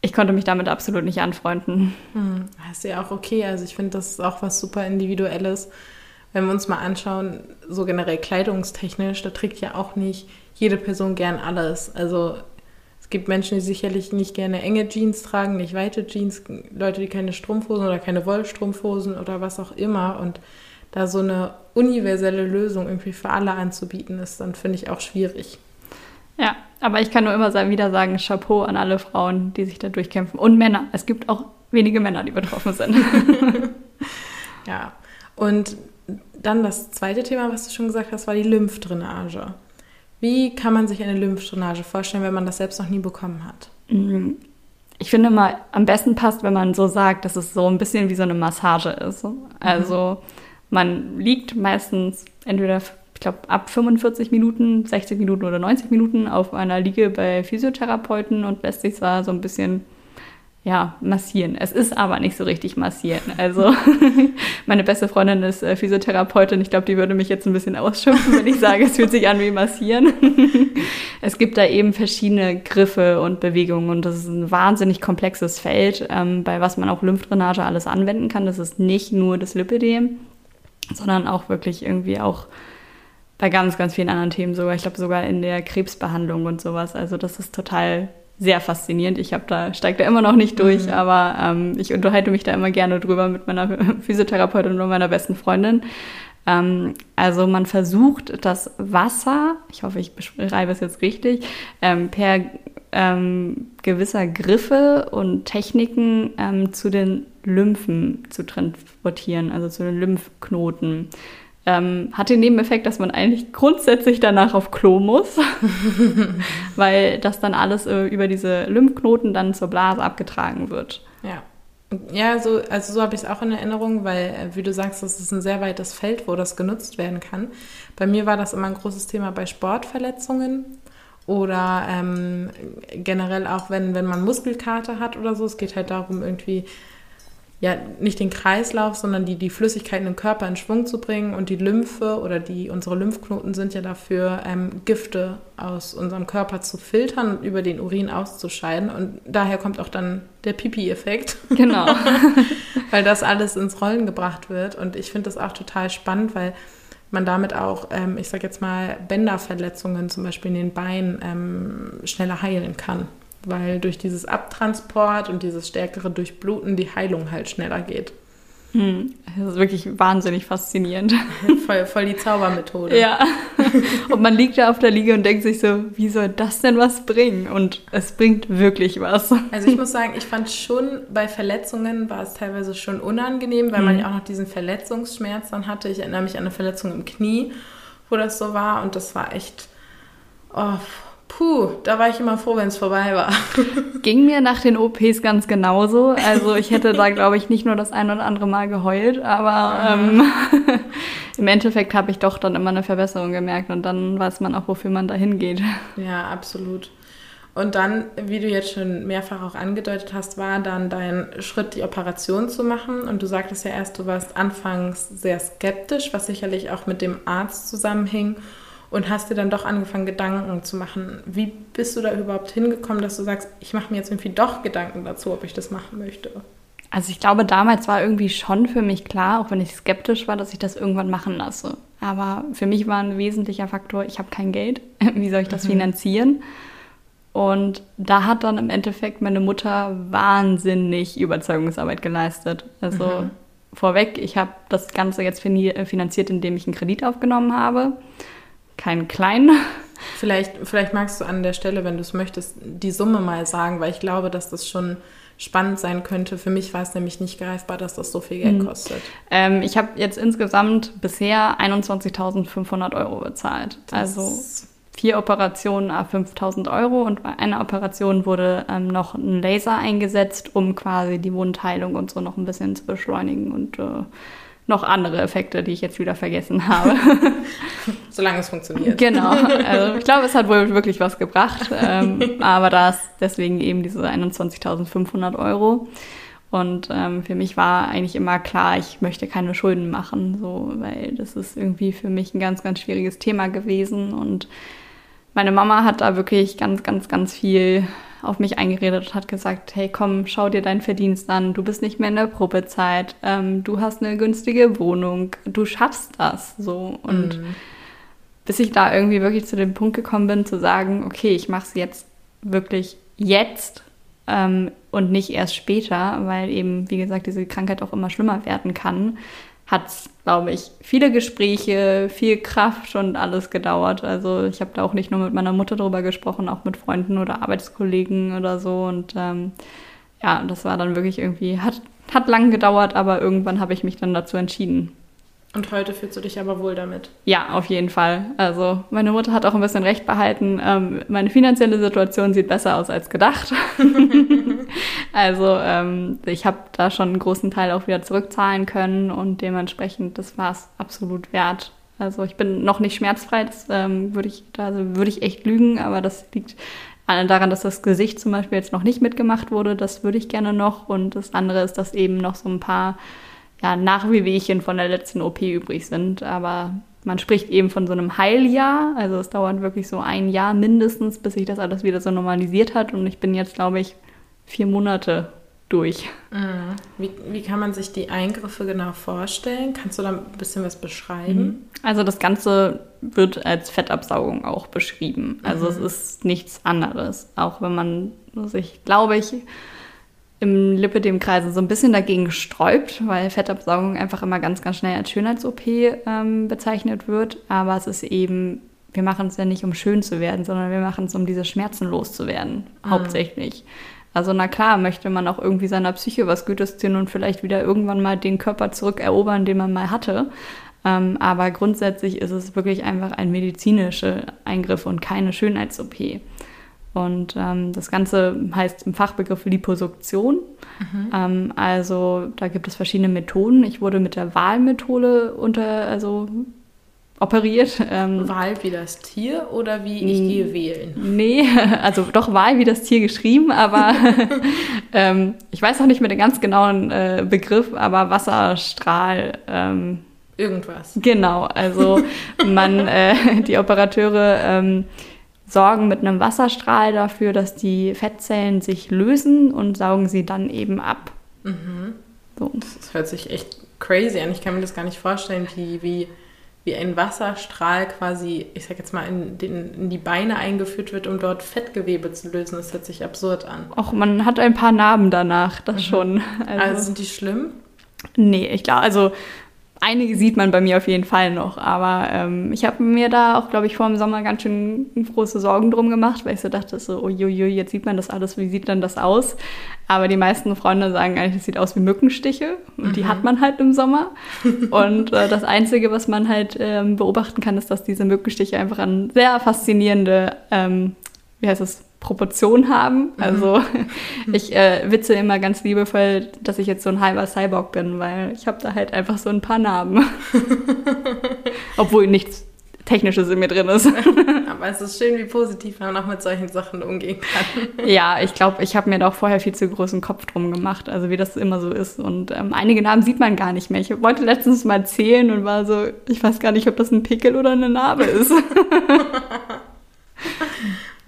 S1: ich konnte mich damit absolut nicht anfreunden.
S2: Hm, Das ist ja auch okay. Also ich finde, das ist auch was super Individuelles. Wenn wir uns mal anschauen, so generell kleidungstechnisch, da trägt ja auch nicht jede Person gern alles. Also es gibt Menschen, die sicherlich nicht gerne enge Jeans tragen, nicht weite Jeans, Leute, die keine Strumpfhosen oder keine Wollstrumpfhosen oder was auch immer. Und da so eine universelle Lösung irgendwie für alle anzubieten, ist dann, finde ich, auch schwierig.
S1: Ja, aber ich kann nur immer wieder sagen, Chapeau an alle Frauen, die sich da durchkämpfen. Und Männer. Es gibt auch wenige Männer, die betroffen sind.
S2: Ja. Und dann das zweite Thema, was du schon gesagt hast, war die Lymphdrainage. Wie kann man sich eine Lymphdrainage vorstellen, wenn man das selbst noch nie bekommen hat?
S1: Ich finde mal, am besten passt, wenn man so sagt, dass es so ein bisschen wie so eine Massage ist. Also man liegt meistens entweder, ich glaube, ab 45 Minuten, 60 Minuten oder 90 Minuten auf einer Liege bei Physiotherapeuten und lässt sich zwar so ein bisschen ja, massieren. Es ist aber nicht so richtig massieren. Also meine beste Freundin ist äh, Physiotherapeutin. Ich glaube, die würde mich jetzt ein bisschen ausschimpfen, wenn ich sage, es fühlt sich an wie massieren. es gibt da eben verschiedene Griffe und Bewegungen und das ist ein wahnsinnig komplexes Feld, ähm, bei was man auch Lymphdrainage alles anwenden kann. Das ist nicht nur das Lipidem, sondern auch wirklich irgendwie auch bei ganz, ganz vielen anderen Themen sogar. Ich glaube sogar in der Krebsbehandlung und sowas. Also das ist total sehr faszinierend. Ich habe da steige da immer noch nicht durch, aber ähm, ich unterhalte mich da immer gerne drüber mit meiner Physiotherapeutin und meiner besten Freundin. Ähm, also man versucht das Wasser, ich hoffe, ich beschreibe es jetzt richtig, ähm, per ähm, gewisser Griffe und Techniken ähm, zu den Lymphen zu transportieren, also zu den Lymphknoten. Ähm, hat den Nebeneffekt, dass man eigentlich grundsätzlich danach auf Klo muss, weil das dann alles äh, über diese Lymphknoten dann zur Blase abgetragen wird.
S2: Ja. Ja, so, also so habe ich es auch in Erinnerung, weil, äh, wie du sagst, das ist ein sehr weites Feld, wo das genutzt werden kann. Bei mir war das immer ein großes Thema bei Sportverletzungen oder ähm, generell auch, wenn, wenn man Muskelkater hat oder so. Es geht halt darum, irgendwie ja nicht den Kreislauf, sondern die, die Flüssigkeiten im Körper in Schwung zu bringen und die Lymphe oder die unsere Lymphknoten sind ja dafür, ähm, Gifte aus unserem Körper zu filtern und über den Urin auszuscheiden. Und daher kommt auch dann der Pipi-Effekt.
S1: Genau.
S2: weil das alles ins Rollen gebracht wird. Und ich finde das auch total spannend, weil man damit auch, ähm, ich sage jetzt mal, Bänderverletzungen zum Beispiel in den Beinen ähm, schneller heilen kann. Weil durch dieses Abtransport und dieses stärkere Durchbluten die Heilung halt schneller geht.
S1: Hm, Das ist wirklich wahnsinnig faszinierend.
S2: Voll, voll die Zaubermethode.
S1: Ja. Und man liegt da auf der Liege und denkt sich so, wie soll das denn was bringen? Und es bringt wirklich was.
S2: Also ich muss sagen, ich fand schon, bei Verletzungen war es teilweise schon unangenehm, weil man
S1: Mhm.
S2: ja auch noch diesen Verletzungsschmerz dann hatte. Ich erinnere mich an eine Verletzung im Knie, wo das so war und das war echt, oh, puh, da war ich immer froh, wenn es vorbei war.
S1: Ging mir nach den OPs ganz genauso. Also ich hätte da, glaube ich, nicht nur das ein oder andere Mal geheult, aber ähm, im Endeffekt habe ich doch dann immer eine Verbesserung gemerkt und dann weiß man auch, wofür man da hingeht.
S2: Ja, absolut. Und dann, wie du jetzt schon mehrfach auch angedeutet hast, war dann dein Schritt, die Operation zu machen. Und du sagtest ja erst, du warst anfangs sehr skeptisch, was sicherlich auch mit dem Arzt zusammenhing. Und hast dir dann doch angefangen, Gedanken zu machen. Wie bist du da überhaupt hingekommen, dass du sagst, ich mache mir jetzt irgendwie doch Gedanken dazu, ob ich das machen möchte?
S1: Also ich glaube, damals war irgendwie schon für mich klar, auch wenn ich skeptisch war, dass ich das irgendwann machen lasse. Aber für mich war ein wesentlicher Faktor, ich habe kein Geld. Wie soll ich das mhm. finanzieren? Und da hat dann im Endeffekt meine Mutter wahnsinnig Überzeugungsarbeit geleistet. Also mhm. vorweg, ich habe das Ganze jetzt finanziert, indem ich einen Kredit aufgenommen habe keinen kleinen.
S2: Vielleicht, vielleicht magst du an der Stelle, wenn du es möchtest, die Summe mal sagen, weil ich glaube, dass das schon spannend sein könnte. Für mich war es nämlich nicht greifbar, dass das so viel Geld hm. kostet.
S1: Ähm, ich habe jetzt insgesamt bisher 21.500 Euro bezahlt. Das also vier Operationen a 5.000 Euro und bei einer Operation wurde ähm, noch ein Laser eingesetzt, um quasi die Wundheilung und so noch ein bisschen zu beschleunigen und äh, noch andere Effekte, die ich jetzt wieder vergessen habe.
S2: Solange es funktioniert.
S1: Genau. Also ich glaube, es hat wohl wirklich was gebracht. Ähm, aber da ist deswegen eben diese 21.500 Euro. Und ähm, für mich war eigentlich immer klar, ich möchte keine Schulden machen, so, weil das ist irgendwie für mich ein ganz, ganz schwieriges Thema gewesen. Und meine Mama hat da wirklich ganz, ganz, ganz viel auf mich eingeredet und hat gesagt, hey komm, schau dir deinen Verdienst an, du bist nicht mehr in der Probezeit, ähm, du hast eine günstige Wohnung, du schaffst das so. Und mhm. bis ich da irgendwie wirklich zu dem Punkt gekommen bin, zu sagen, okay, ich mache es jetzt wirklich jetzt ähm, und nicht erst später, weil eben, wie gesagt, diese Krankheit auch immer schlimmer werden kann, hat es, glaube ich, viele Gespräche, viel Kraft und alles gedauert. Also ich habe da auch nicht nur mit meiner Mutter drüber gesprochen, auch mit Freunden oder Arbeitskollegen oder so. Und ähm, ja, das war dann wirklich irgendwie, hat, hat lang gedauert, aber irgendwann habe ich mich dann dazu entschieden.
S2: Und heute fühlst du dich aber wohl damit?
S1: Ja, auf jeden Fall. Also meine Mutter hat auch ein bisschen recht behalten. Ähm, meine finanzielle Situation sieht besser aus als gedacht. also ähm, ich habe da schon einen großen Teil auch wieder zurückzahlen können und dementsprechend, das war es absolut wert. Also ich bin noch nicht schmerzfrei, das ähm, würde ich, da würde ich echt lügen, aber das liegt daran, dass das Gesicht zum Beispiel jetzt noch nicht mitgemacht wurde. Das würde ich gerne noch. Und das andere ist, dass eben noch so ein paar ja, Nachwehwehchen von der letzten OP übrig sind. Aber man spricht eben von so einem Heiljahr. Also es dauert wirklich so ein Jahr mindestens, bis sich das alles wieder so normalisiert hat. Und ich bin jetzt, glaube ich, vier Monate durch.
S2: Mhm. Wie, wie kann man sich die Eingriffe genau vorstellen? Kannst du da ein bisschen was beschreiben? Mhm.
S1: Also das Ganze wird als Fettabsaugung auch beschrieben. Also mhm. es ist nichts anderes. Auch wenn man sich, glaube ich, im Lipidem-Kreise so ein bisschen dagegen sträubt, weil Fettabsaugung einfach immer ganz, ganz schnell als Schönheits-OP ähm, bezeichnet wird. Aber es ist eben, wir machen es ja nicht, um schön zu werden, sondern wir machen es, um diese Schmerzen loszuwerden, mhm. hauptsächlich. Also na klar, möchte man auch irgendwie seiner Psyche was Gutes tun und vielleicht wieder irgendwann mal den Körper zurückerobern, den man mal hatte. Ähm, aber grundsätzlich ist es wirklich einfach ein medizinischer Eingriff und keine Schönheits-OP. Und ähm, das Ganze heißt im Fachbegriff Liposuktion. Mhm. Ähm, also da gibt es verschiedene Methoden. Ich wurde mit der Wahlmethode unter, also operiert.
S2: Ähm, Wahl wie das Tier oder wie ich gehe wählen?
S1: Nee, also doch Wahl wie das Tier geschrieben, aber ähm, ich weiß auch nicht mehr den ganz genauen äh, Begriff, aber Wasserstrahl. Ähm,
S2: Irgendwas.
S1: Genau, also man, äh, die Operateure ähm, sorgen mit einem Wasserstrahl dafür, dass die Fettzellen sich lösen und saugen sie dann eben ab.
S2: Mhm. So. Das hört sich echt crazy an. Ich kann mir das gar nicht vorstellen, wie, wie, wie ein Wasserstrahl quasi, ich sag jetzt mal, in, den, in die Beine eingeführt wird, um dort Fettgewebe zu lösen. Das hört sich absurd an.
S1: Auch man hat ein paar Narben danach, das mhm. schon.
S2: Also, also sind die schlimm?
S1: Nee, ich glaube, also einige sieht man bei mir auf jeden Fall noch, aber ähm, ich habe mir da auch, glaube ich, vor dem Sommer ganz schön große Sorgen drum gemacht, weil ich so dachte, so, uiuiui, jetzt sieht man das alles, wie sieht denn das aus? Aber die meisten Freunde sagen eigentlich, es sieht aus wie Mückenstiche und mhm. die hat man halt im Sommer. und äh, das Einzige, was man halt ähm, beobachten kann, ist, dass diese Mückenstiche einfach an sehr faszinierende, ähm, wie heißt es, Proportion haben. Mhm. Also ich äh, witze immer ganz liebevoll, dass ich jetzt so ein halber Cyborg bin, weil ich habe da halt einfach so ein paar Narben. Obwohl nichts Technisches in mir drin ist.
S2: Aber es ist schön, wie positiv man auch mit solchen Sachen umgehen kann.
S1: Ja, ich glaube, ich habe mir da auch vorher viel zu großen Kopf drum gemacht, also wie das immer so ist. Und ähm, einige Namen sieht man gar nicht mehr. Ich wollte letztens mal zählen und war so, ich weiß gar nicht, ob das ein Pickel oder eine Narbe ist.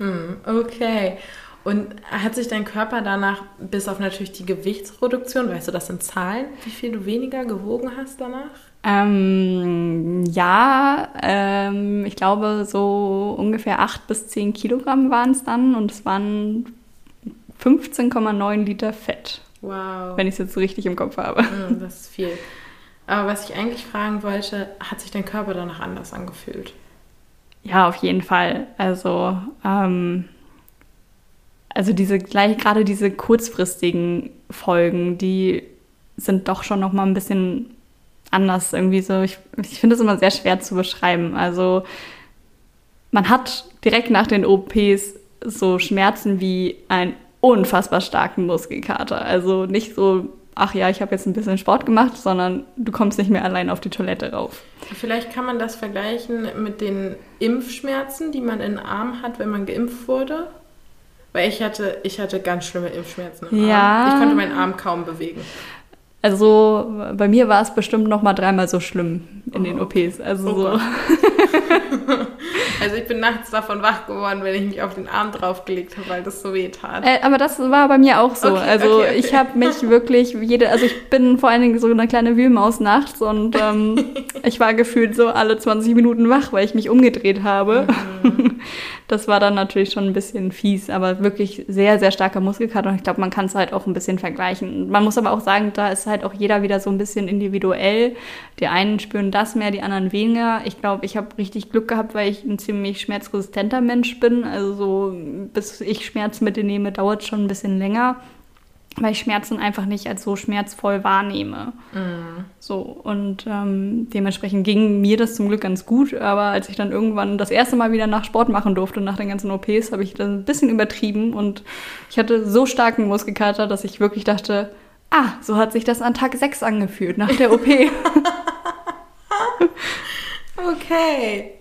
S2: Hm, okay. Und hat sich dein Körper danach, bis auf natürlich die Gewichtsreduktion, weißt du das in Zahlen, wie viel du weniger gewogen hast danach?
S1: Ähm, ja, ähm, ich glaube, so ungefähr 8 bis 10 Kilogramm waren es dann und es waren 15,9 Liter Fett.
S2: Wow.
S1: Wenn ich es jetzt so richtig im Kopf habe.
S2: Mm, das ist viel. Aber was ich eigentlich fragen wollte, hat sich dein Körper danach anders angefühlt?
S1: Ja, auf jeden Fall. Also, ähm, also diese gleich gerade diese kurzfristigen Folgen, die sind doch schon noch mal ein bisschen anders irgendwie so. Ich, ich finde es immer sehr schwer zu beschreiben. Also man hat direkt nach den OPs so Schmerzen wie einen unfassbar starken Muskelkater. Also nicht so, ach ja, ich habe jetzt ein bisschen Sport gemacht, sondern du kommst nicht mehr allein auf die Toilette rauf.
S2: Vielleicht kann man das vergleichen mit den Impfschmerzen, die man in den Arm hat, wenn man geimpft wurde. Weil ich hatte, ich hatte ganz schlimme Impfschmerzen im
S1: ja.
S2: Arm. Ich konnte meinen Arm kaum bewegen.
S1: Also bei mir war es bestimmt noch mal dreimal so schlimm in oh. den OPs. Also oh so.
S2: also ich bin nachts davon wach geworden, wenn ich mich auf den Arm draufgelegt habe, weil das so weh tat.
S1: Äh, aber das war bei mir auch so. Okay, also okay, okay. ich habe mich wirklich jede, also ich bin vor allen Dingen so eine kleine Wühlmaus nachts und ähm, ich war gefühlt so alle 20 Minuten wach, weil ich mich umgedreht habe. Mhm. Das war dann natürlich schon ein bisschen fies, aber wirklich sehr, sehr starker Muskelkater. Und ich glaube, man kann es halt auch ein bisschen vergleichen. Man muss aber auch sagen, da ist halt auch jeder wieder so ein bisschen individuell. Die einen spüren das mehr, die anderen weniger. Ich glaube, ich habe richtig Glück gehabt, weil ich ein ziemlich schmerzresistenter Mensch bin. Also so, bis ich Schmerzmittel nehme, dauert es schon ein bisschen länger weil ich Schmerzen einfach nicht als so schmerzvoll wahrnehme. Mm. So, und ähm, dementsprechend ging mir das zum Glück ganz gut, aber als ich dann irgendwann das erste Mal wieder nach Sport machen durfte, nach den ganzen OPs, habe ich das ein bisschen übertrieben und ich hatte so starken Muskelkater, dass ich wirklich dachte, ah, so hat sich das an Tag 6 angefühlt, nach der OP.
S2: okay.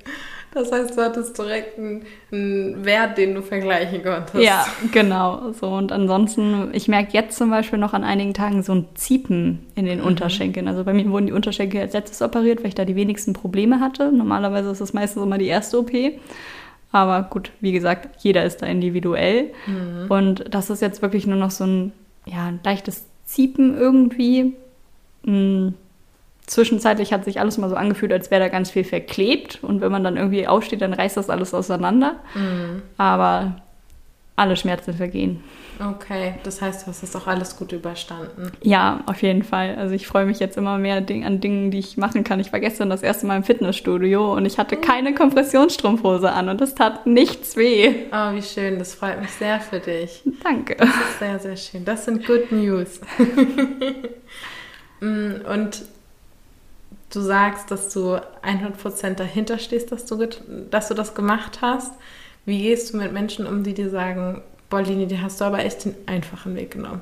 S2: Das heißt, du hattest direkt einen, einen, Wert, den du vergleichen konntest.
S1: Ja, genau. So, und ansonsten, ich merke jetzt zum Beispiel noch an einigen Tagen so ein Ziepen in den mhm. Unterschenkeln. Also bei mir wurden die Unterschenkel als letztes operiert, weil ich da die wenigsten Probleme hatte. Normalerweise ist das meistens immer die erste OP. Aber gut, wie gesagt, jeder ist da individuell. Mhm. Und das ist jetzt wirklich nur noch so ein, ja, ein leichtes Ziepen irgendwie. Mhm zwischenzeitlich hat sich alles mal so angefühlt, als wäre da ganz viel verklebt. Und wenn man dann irgendwie aufsteht, dann reißt das alles auseinander. Mhm. Aber alle Schmerzen vergehen.
S2: Okay, das heißt, du hast das auch alles gut überstanden.
S1: Ja, auf jeden Fall. Also ich freue mich jetzt immer mehr an Dingen, die ich machen kann. Ich war gestern das erste Mal im Fitnessstudio und ich hatte keine Kompressionsstrumpfhose an und das tat nichts weh.
S2: Oh, wie schön. Das freut mich sehr für dich.
S1: Danke.
S2: Das ist sehr, sehr schön. Das sind Good News. Mm, und du sagst, dass du 100% dahinter stehst, dass du, dass du das gemacht hast. Wie gehst du mit Menschen um, die dir sagen, boah, Lini, die hast du aber echt den einfachen Weg genommen?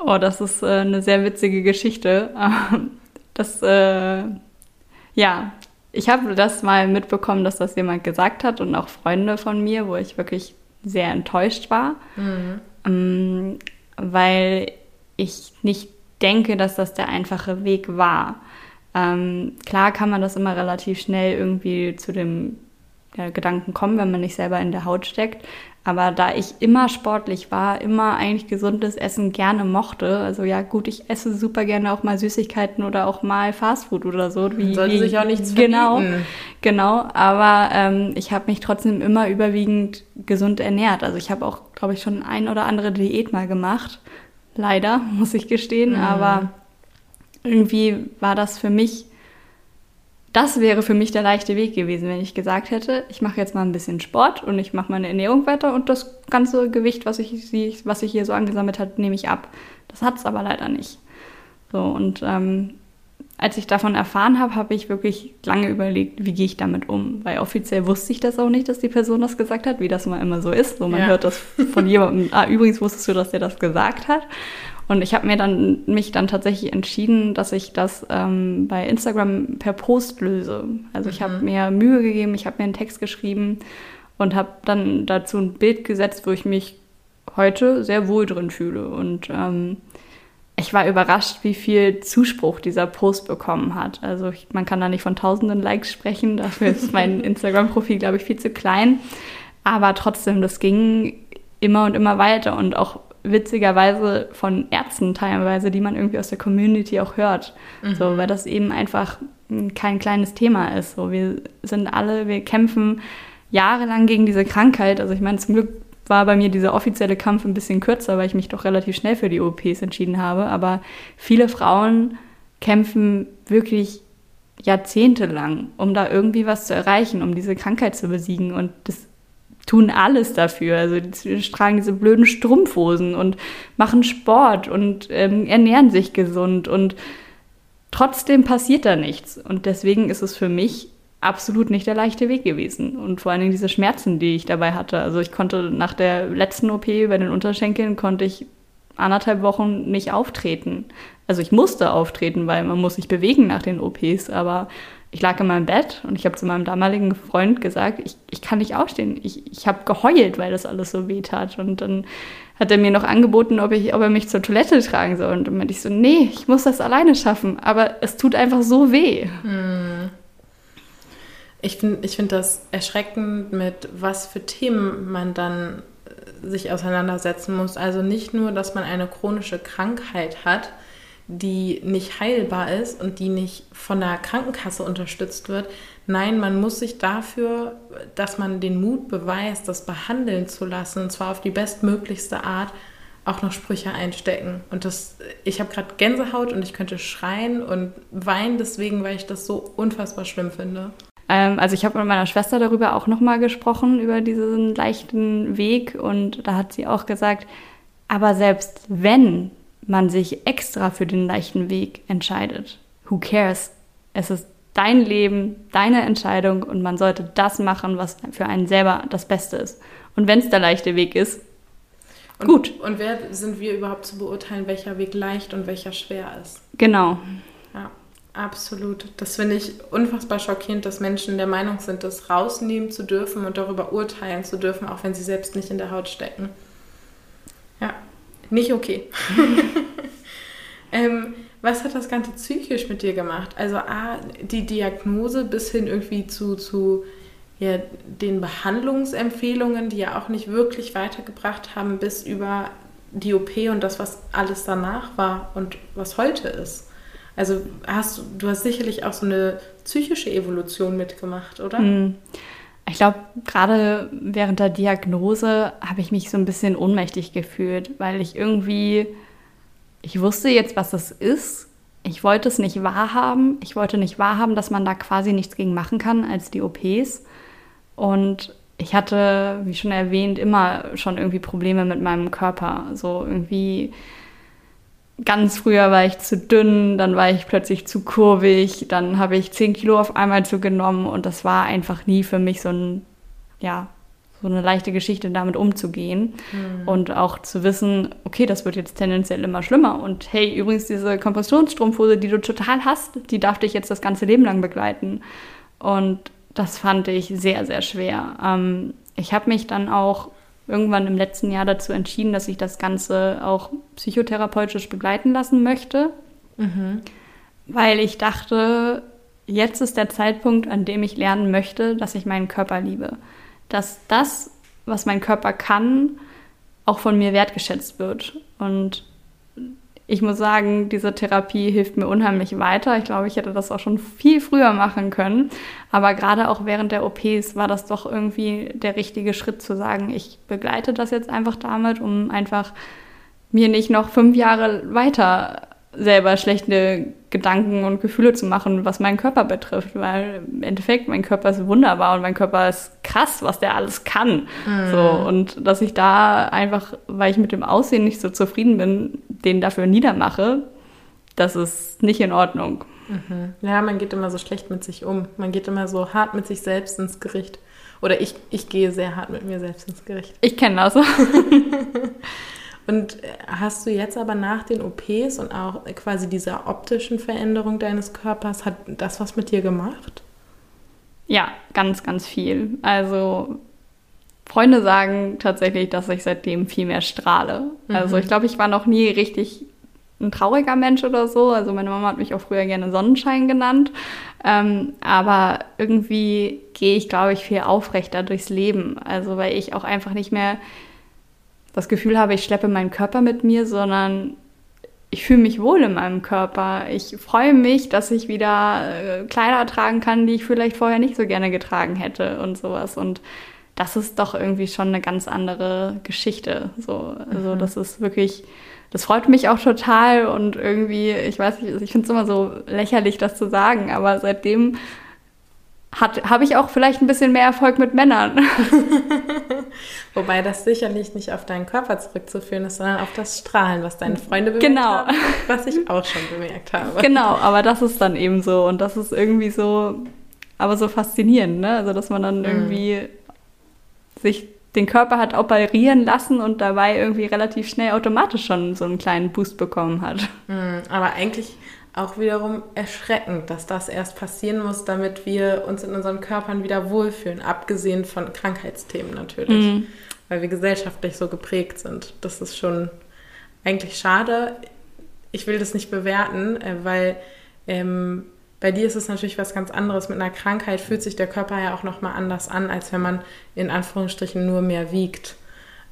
S1: Oh, das ist äh, eine sehr witzige Geschichte. Das, äh, ja, ich habe das mal mitbekommen, dass das jemand gesagt hat und auch Freunde von mir, wo ich wirklich sehr enttäuscht war, mhm. ähm, weil ich nicht denke, dass das der einfache Weg war. Ähm, klar kann man das immer relativ schnell irgendwie zu dem ja, Gedanken kommen, wenn man nicht selber in der Haut steckt. Aber da ich immer sportlich war, immer eigentlich gesundes Essen gerne mochte, also ja gut, ich esse super gerne auch mal Süßigkeiten oder auch mal Fastfood oder so.
S2: Wie, Sollte sich auch nichts
S1: Genau, verbieten. genau. Aber ähm, ich habe mich trotzdem immer überwiegend gesund ernährt. Also ich habe auch, glaube ich, schon ein oder andere Diät mal gemacht. Leider, muss ich gestehen. Mhm. Aber irgendwie war das für mich, das wäre für mich der leichte Weg gewesen, wenn ich gesagt hätte, ich mache jetzt mal ein bisschen Sport und ich mache meine Ernährung weiter und das ganze Gewicht, was ich, was ich hier so angesammelt habe, nehme ich ab. Das hat es aber leider nicht. So, und ähm, als ich davon erfahren habe, habe ich wirklich lange überlegt, wie gehe ich damit um. Weil offiziell wusste ich das auch nicht, dass die Person das gesagt hat, wie das mal immer so ist. So, man ja. hört das von jemandem, ah, übrigens wusstest du, dass der das gesagt hat. Und ich habe mir dann mich dann tatsächlich entschieden, dass ich das ähm, bei Instagram per Post löse. Also ich habe mir Mühe gegeben, ich habe mir einen Text geschrieben und habe dann dazu ein Bild gesetzt, wo ich mich heute sehr wohl drin fühle. Und ähm, ich war überrascht, wie viel Zuspruch dieser Post bekommen hat. Also ich, man kann da nicht von tausenden Likes sprechen, dafür ist mein Instagram-Profil, glaube ich, viel zu klein. Aber trotzdem, das ging immer und immer weiter und auch witzigerweise von Ärzten teilweise, die man irgendwie aus der Community auch hört. Mhm. So, weil das eben einfach kein kleines Thema ist. So, wir sind alle, wir kämpfen jahrelang gegen diese Krankheit. Also ich meine, zum Glück war bei mir dieser offizielle Kampf ein bisschen kürzer, weil ich mich doch relativ schnell für die OPs entschieden habe. Aber viele Frauen kämpfen wirklich jahrzehntelang, um da irgendwie was zu erreichen, um diese Krankheit zu besiegen. Und das tun alles dafür. Also die tragen diese blöden Strumpfhosen und machen Sport und ähm, ernähren sich gesund und trotzdem passiert da nichts. Und deswegen ist es für mich absolut nicht der leichte Weg gewesen. Und vor allen Dingen diese Schmerzen, die ich dabei hatte. Also ich konnte nach der letzten OP bei den Unterschenkeln, konnte ich anderthalb Wochen nicht auftreten. Also ich musste auftreten, weil man muss sich bewegen nach den OPs, aber ich lag in meinem Bett und ich habe zu meinem damaligen Freund gesagt, ich, ich kann nicht aufstehen. Ich, ich habe geheult, weil das alles so weh tat. Und dann hat er mir noch angeboten, ob, ich, ob er mich zur Toilette tragen soll. Und dann meinte ich so, nee, ich muss das alleine schaffen. Aber es tut einfach so weh. Hm.
S2: Ich finde ich find das erschreckend, mit was für Themen man dann äh, sich auseinandersetzen muss. Also nicht nur, dass man eine chronische Krankheit hat, die nicht heilbar ist und die nicht von der Krankenkasse unterstützt wird. Nein, man muss sich dafür, dass man den Mut beweist, das behandeln zu lassen, und zwar auf die bestmöglichste Art, auch noch Sprüche einstecken. Und das, ich habe gerade Gänsehaut und ich könnte schreien und weinen deswegen, weil ich das so unfassbar schlimm finde.
S1: Ähm, also ich habe mit meiner Schwester darüber auch nochmal gesprochen, über diesen leichten Weg. Und da hat sie auch gesagt, aber selbst wenn man sich extra für den leichten Weg entscheidet. Who cares? Es ist dein Leben, deine Entscheidung und man sollte das machen, was für einen selber das Beste ist. Und wenn es der leichte Weg ist,
S2: und, gut. Und wer sind wir überhaupt zu beurteilen, welcher Weg leicht und welcher schwer ist?
S1: Genau.
S2: Ja, absolut. Das finde ich unfassbar schockierend, dass Menschen der Meinung sind, das rausnehmen zu dürfen und darüber urteilen zu dürfen, auch wenn sie selbst nicht in der Haut stecken. Nicht okay. ähm, was hat das Ganze psychisch mit dir gemacht? Also A, die Diagnose bis hin irgendwie zu, zu ja, den Behandlungsempfehlungen, die ja auch nicht wirklich weitergebracht haben, bis über die OP und das, was alles danach war und was heute ist. Also hast du hast sicherlich auch so eine psychische Evolution mitgemacht, oder? Mm.
S1: Ich glaube, gerade während der Diagnose habe ich mich so ein bisschen ohnmächtig gefühlt, weil ich irgendwie, ich wusste jetzt, was das ist. Ich wollte es nicht wahrhaben. Ich wollte nicht wahrhaben, dass man da quasi nichts gegen machen kann als die OPs. Und ich hatte, wie schon erwähnt, immer schon irgendwie Probleme mit meinem Körper. So irgendwie ganz früher war ich zu dünn, dann war ich plötzlich zu kurvig, dann habe ich 10 Kilo auf einmal zugenommen und das war einfach nie für mich so ein, ja, so eine leichte Geschichte, damit umzugehen mhm. und auch zu wissen, okay, das wird jetzt tendenziell immer schlimmer und hey, übrigens diese Kompressionsstrumpfhose, die du total hast, die darf dich jetzt das ganze Leben lang begleiten und das fand ich sehr, sehr schwer. Ähm, ich habe mich dann auch irgendwann im letzten Jahr dazu entschieden, dass ich das Ganze auch psychotherapeutisch begleiten lassen möchte, mhm. weil ich dachte, jetzt ist der Zeitpunkt, an dem ich lernen möchte, dass ich meinen Körper liebe. Dass das, was mein Körper kann, auch von mir wertgeschätzt wird. Und ich muss sagen, diese Therapie hilft mir unheimlich weiter. Ich glaube, ich hätte das auch schon viel früher machen können. Aber gerade auch während der OPs war das doch irgendwie der richtige Schritt zu sagen, ich begleite das jetzt einfach damit, um einfach mir nicht noch fünf Jahre weiter selber schlechte Gedanken und Gefühle zu machen, was meinen Körper betrifft, weil im Endeffekt mein Körper ist wunderbar und mein Körper ist krass, was der alles kann. Mhm. So und dass ich da einfach, weil ich mit dem Aussehen nicht so zufrieden bin, den dafür niedermache, das ist nicht in Ordnung.
S2: Mhm. Ja, man geht immer so schlecht mit sich um. Man geht immer so hart mit sich selbst ins Gericht. Oder ich, ich gehe sehr hart mit mir selbst ins Gericht.
S1: Ich kenne das.
S2: Und hast du jetzt aber nach den OPs und auch quasi dieser optischen Veränderung deines Körpers, hat das was mit dir gemacht?
S1: Ja, ganz, ganz viel. Also Freunde sagen tatsächlich, dass ich seitdem viel mehr strahle. Mhm. Also ich glaube, ich war noch nie richtig ein trauriger Mensch oder so. Also meine Mama hat mich auch früher gerne Sonnenschein genannt. Ähm, aber irgendwie gehe ich, glaube ich, viel aufrechter durchs Leben. Also weil ich auch einfach nicht mehr das Gefühl habe, ich schleppe meinen Körper mit mir, sondern ich fühle mich wohl in meinem Körper. Ich freue mich, dass ich wieder äh, Kleider tragen kann, die ich vielleicht vorher nicht so gerne getragen hätte und sowas. Und das ist doch irgendwie schon eine ganz andere Geschichte. So, also mhm. das ist wirklich, das freut mich auch total und irgendwie, ich weiß nicht, ich finde es immer so lächerlich, das zu sagen, aber seitdem habe ich auch vielleicht ein bisschen mehr Erfolg mit Männern.
S2: Wobei das sicherlich nicht auf deinen Körper zurückzuführen ist, sondern auf das Strahlen, was deine Freunde bemerkt
S1: genau.
S2: haben, was ich auch schon bemerkt habe.
S1: Genau, aber das ist dann eben so und das ist irgendwie so, aber so faszinierend, ne? Also dass man dann mhm. irgendwie sich den Körper hat operieren lassen und dabei irgendwie relativ schnell automatisch schon so einen kleinen Boost bekommen hat.
S2: Mhm, aber eigentlich auch wiederum erschreckend, dass das erst passieren muss, damit wir uns in unseren Körpern wieder wohlfühlen, abgesehen von Krankheitsthemen natürlich, mhm. weil wir gesellschaftlich so geprägt sind. Das ist schon eigentlich schade. Ich will das nicht bewerten, äh, weil ähm, bei dir ist es natürlich was ganz anderes. Mit einer Krankheit fühlt sich der Körper ja auch nochmal anders an, als wenn man in Anführungsstrichen nur mehr wiegt.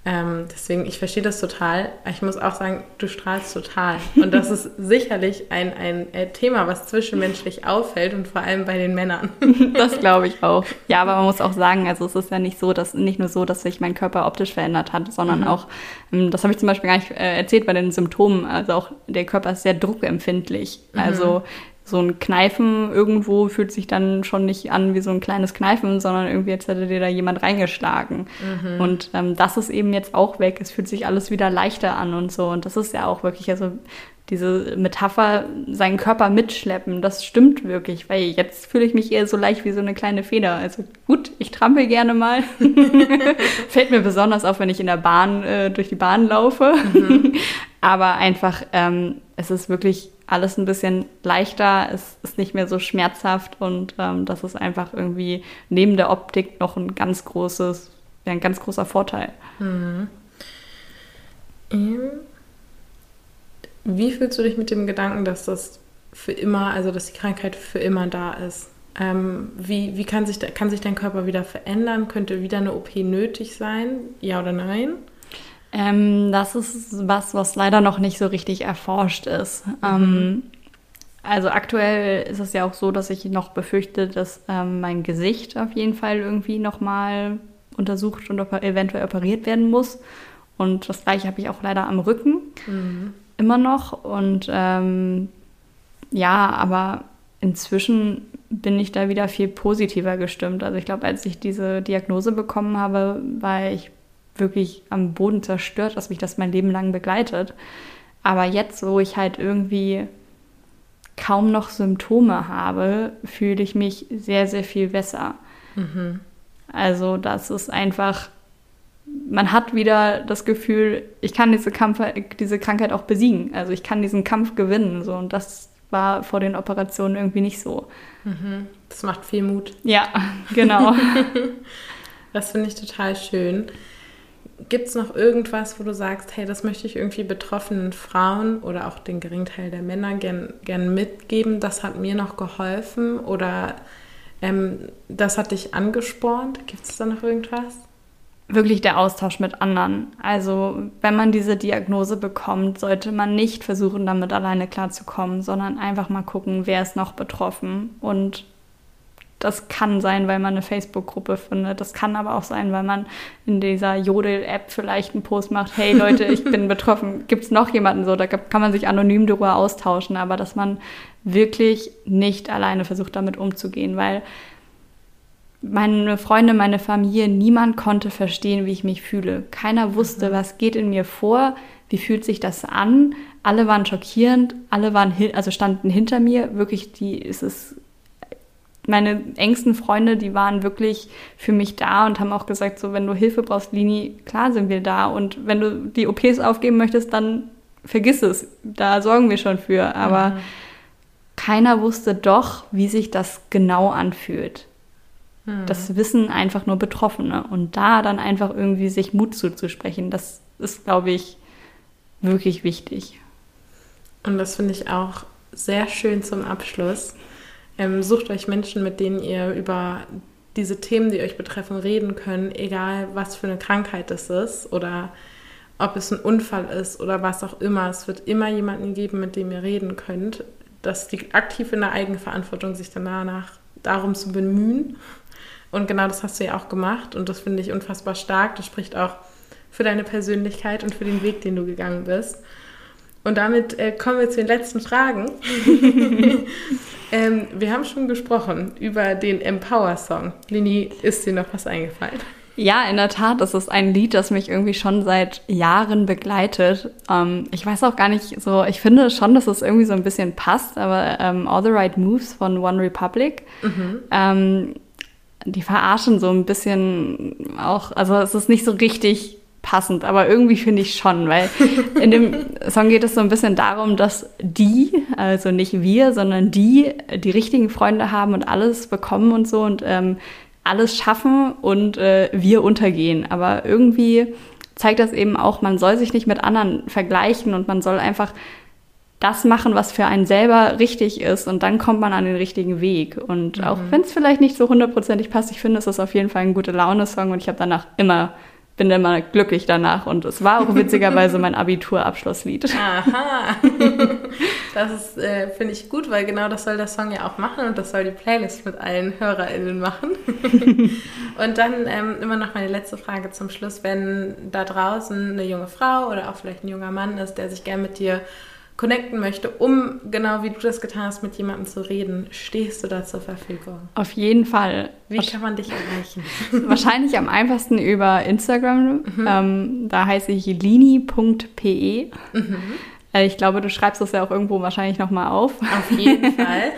S2: Ähm, deswegen, ich verstehe das total. Ich muss auch sagen, du strahlst total. Und das ist sicherlich ein, ein äh, Thema, was zwischenmenschlich auffällt und vor allem bei den Männern.
S1: Das glaube ich auch. Ja, aber man muss auch sagen, also es ist ja nicht so, dass nicht nur so, dass sich mein Körper optisch verändert hat, sondern mhm. auch, ähm, das habe ich zum Beispiel gar nicht äh, erzählt bei den Symptomen, also auch der Körper ist sehr druckempfindlich. Mhm. So ein Kneifen irgendwo fühlt sich dann schon nicht an wie so ein kleines Kneifen, sondern irgendwie jetzt hätte dir da jemand reingeschlagen. Mhm. Und ähm, das ist eben jetzt auch weg. Es fühlt sich alles wieder leichter an und so. Und das ist ja auch wirklich, also diese Metapher, seinen Körper mitschleppen, das stimmt wirklich, weil jetzt fühle ich mich eher so leicht wie so eine kleine Feder. Also gut, ich trampel gerne mal. Fällt mir besonders auf, wenn ich in der Bahn äh, durch die Bahn laufe. Mhm. Aber einfach, ähm, es ist wirklich alles ein bisschen leichter, es ist nicht mehr so schmerzhaft und ähm, das ist einfach irgendwie neben der Optik noch ein ganz großes, ein ganz großer Vorteil. Mhm.
S2: Ähm, wie fühlst du dich mit dem Gedanken, dass das für immer, also dass die Krankheit für immer da ist? Ähm, wie wie kann, sich, kann sich dein Körper wieder verändern? Könnte wieder eine OP nötig sein? Ja oder nein?
S1: Ähm, das ist was, was leider noch nicht so richtig erforscht ist. Mhm. Ähm, also aktuell ist es ja auch so, dass ich noch befürchte, dass ähm, mein Gesicht auf jeden Fall irgendwie nochmal untersucht und eventuell operiert werden muss. Und das gleiche habe ich auch leider am Rücken mhm. immer noch. Und ähm, ja, aber inzwischen bin ich da wieder viel positiver gestimmt. Also ich glaube, als ich diese Diagnose bekommen habe, war ich wirklich am Boden zerstört, dass mich das mein Leben lang begleitet. Aber jetzt, wo ich halt irgendwie kaum noch Symptome habe, fühle ich mich sehr, sehr viel besser. Mhm. Also das ist einfach, man hat wieder das Gefühl, ich kann diese, Kampf, diese Krankheit auch besiegen. Also ich kann diesen Kampf gewinnen. So. Und das war vor den Operationen irgendwie nicht so.
S2: Mhm. Das macht viel Mut.
S1: Ja, genau.
S2: das finde ich total schön. Gibt es noch irgendwas, wo du sagst, hey, das möchte ich irgendwie betroffenen Frauen oder auch den Geringteil der Männer gern, gern mitgeben? Das hat mir noch geholfen oder ähm, das hat dich angespornt? Gibt es da noch irgendwas?
S1: Wirklich der Austausch mit anderen. Also wenn man diese Diagnose bekommt, sollte man nicht versuchen, damit alleine klarzukommen, sondern einfach mal gucken, wer ist noch betroffen und das kann sein, weil man eine Facebook-Gruppe findet. Das kann aber auch sein, weil man in dieser Jodel-App vielleicht einen Post macht, hey Leute, ich bin betroffen. Gibt es noch jemanden so? Da kann man sich anonym darüber austauschen, aber dass man wirklich nicht alleine versucht, damit umzugehen, weil meine Freunde, meine Familie, niemand konnte verstehen, wie ich mich fühle. Keiner wusste, mhm. was geht in mir vor, wie fühlt sich das an. Alle waren schockierend, alle waren, also standen hinter mir. Wirklich, die, es ist meine engsten Freunde, die waren wirklich für mich da und haben auch gesagt, so wenn du Hilfe brauchst, Lini, klar sind wir da. Und wenn du die OPs aufgeben möchtest, dann vergiss es. Da sorgen wir schon für. Aber mhm. keiner wusste doch, wie sich das genau anfühlt. Mhm. Das wissen einfach nur Betroffene. Und da dann einfach irgendwie sich Mut zuzusprechen, das ist, glaube ich, wirklich wichtig.
S2: Und das finde ich auch sehr schön zum Abschluss. Ähm, sucht euch Menschen, mit denen ihr über diese Themen, die euch betreffen, reden könnt, egal was für eine Krankheit es ist oder ob es ein Unfall ist oder was auch immer. Es wird immer jemanden geben, mit dem ihr reden könnt. Das liegt aktiv in der Eigenverantwortung, sich danach darum zu bemühen. Und genau das hast du ja auch gemacht und das finde ich unfassbar stark. Das spricht auch für deine Persönlichkeit und für den Weg, den du gegangen bist. Und damit äh, kommen wir zu den letzten Fragen. ähm, wir haben schon gesprochen über den Empower-Song. Lini, ist dir noch was eingefallen?
S1: Ja, in der Tat, das ist ein Lied, das mich irgendwie schon seit Jahren begleitet. Ähm, ich weiß auch gar nicht so, ich finde schon, dass es irgendwie so ein bisschen passt, aber ähm, All the Right Moves von One Republic, mhm. ähm, die verarschen so ein bisschen auch, also es ist nicht so richtig passend, aber irgendwie finde ich schon, weil in dem Song geht es so ein bisschen darum, dass die, also nicht wir, sondern die, die richtigen Freunde haben und alles bekommen und so und ähm, alles schaffen und äh, wir untergehen. Aber irgendwie zeigt das eben auch, man soll sich nicht mit anderen vergleichen und man soll einfach das machen, was für einen selber richtig ist und dann kommt man an den richtigen Weg. Und mhm. auch wenn es vielleicht nicht so hundertprozentig passt, ich finde, es ist auf jeden Fall ein gute Laune-Song und ich habe danach immer bin immer glücklich danach und es war auch witzigerweise mein Abiturabschlusslied.
S2: Aha, das ist, äh, finde ich gut, weil genau das soll der Song ja auch machen und das soll die Playlist mit allen HörerInnen machen. und dann ähm, immer noch meine letzte Frage zum Schluss, wenn da draußen eine junge Frau oder auch vielleicht ein junger Mann ist, der sich gern mit dir connecten möchte, um genau wie du das getan hast, mit jemandem zu reden, stehst du da zur Verfügung?
S1: Auf jeden Fall.
S2: Wie kann man dich erreichen?
S1: Wahrscheinlich am einfachsten über Instagram. Mhm. Ähm, da heiße ich lini.pe. Mhm. Äh, ich glaube, du schreibst das ja auch irgendwo wahrscheinlich nochmal auf.
S2: Auf jeden Fall.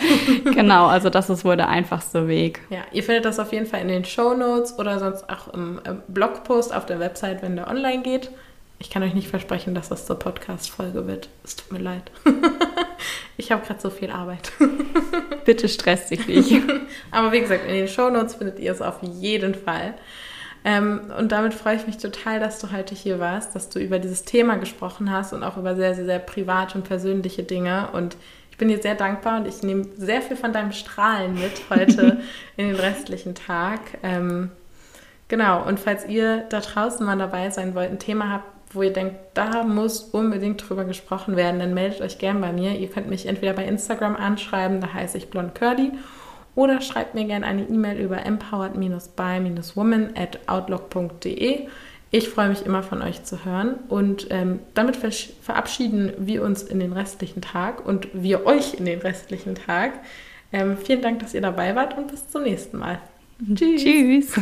S1: genau, also das ist wohl der einfachste Weg.
S2: Ja, ihr findet das auf jeden Fall in den Show Notes oder sonst auch im äh, Blogpost auf der Website, wenn der online geht. Ich kann euch nicht versprechen, dass das zur Podcast-Folge wird. Es tut mir leid. ich habe gerade so viel Arbeit.
S1: Bitte stresst dich nicht.
S2: Aber wie gesagt, in den Shownotes findet ihr es auf jeden Fall. Ähm, und damit freue ich mich total, dass du heute hier warst, dass du über dieses Thema gesprochen hast und auch über sehr, sehr, sehr private und persönliche Dinge. Und ich bin dir sehr dankbar und ich nehme sehr viel von deinem Strahlen mit heute in den restlichen Tag. Ähm, genau, und falls ihr da draußen mal dabei sein wollt, ein Thema habt, wo ihr denkt, da muss unbedingt drüber gesprochen werden, dann meldet euch gern bei mir. Ihr könnt mich entweder bei Instagram anschreiben, da heiße ich Blond Curly, oder schreibt mir gerne eine E-Mail über empowered-by-woman at outlook.de. Ich freue mich immer von euch zu hören und ähm, damit verabschieden wir uns in den restlichen Tag und wir euch in den restlichen Tag. Ähm, vielen Dank, dass ihr dabei wart und bis zum nächsten Mal.
S1: Tschüss. Tschüss.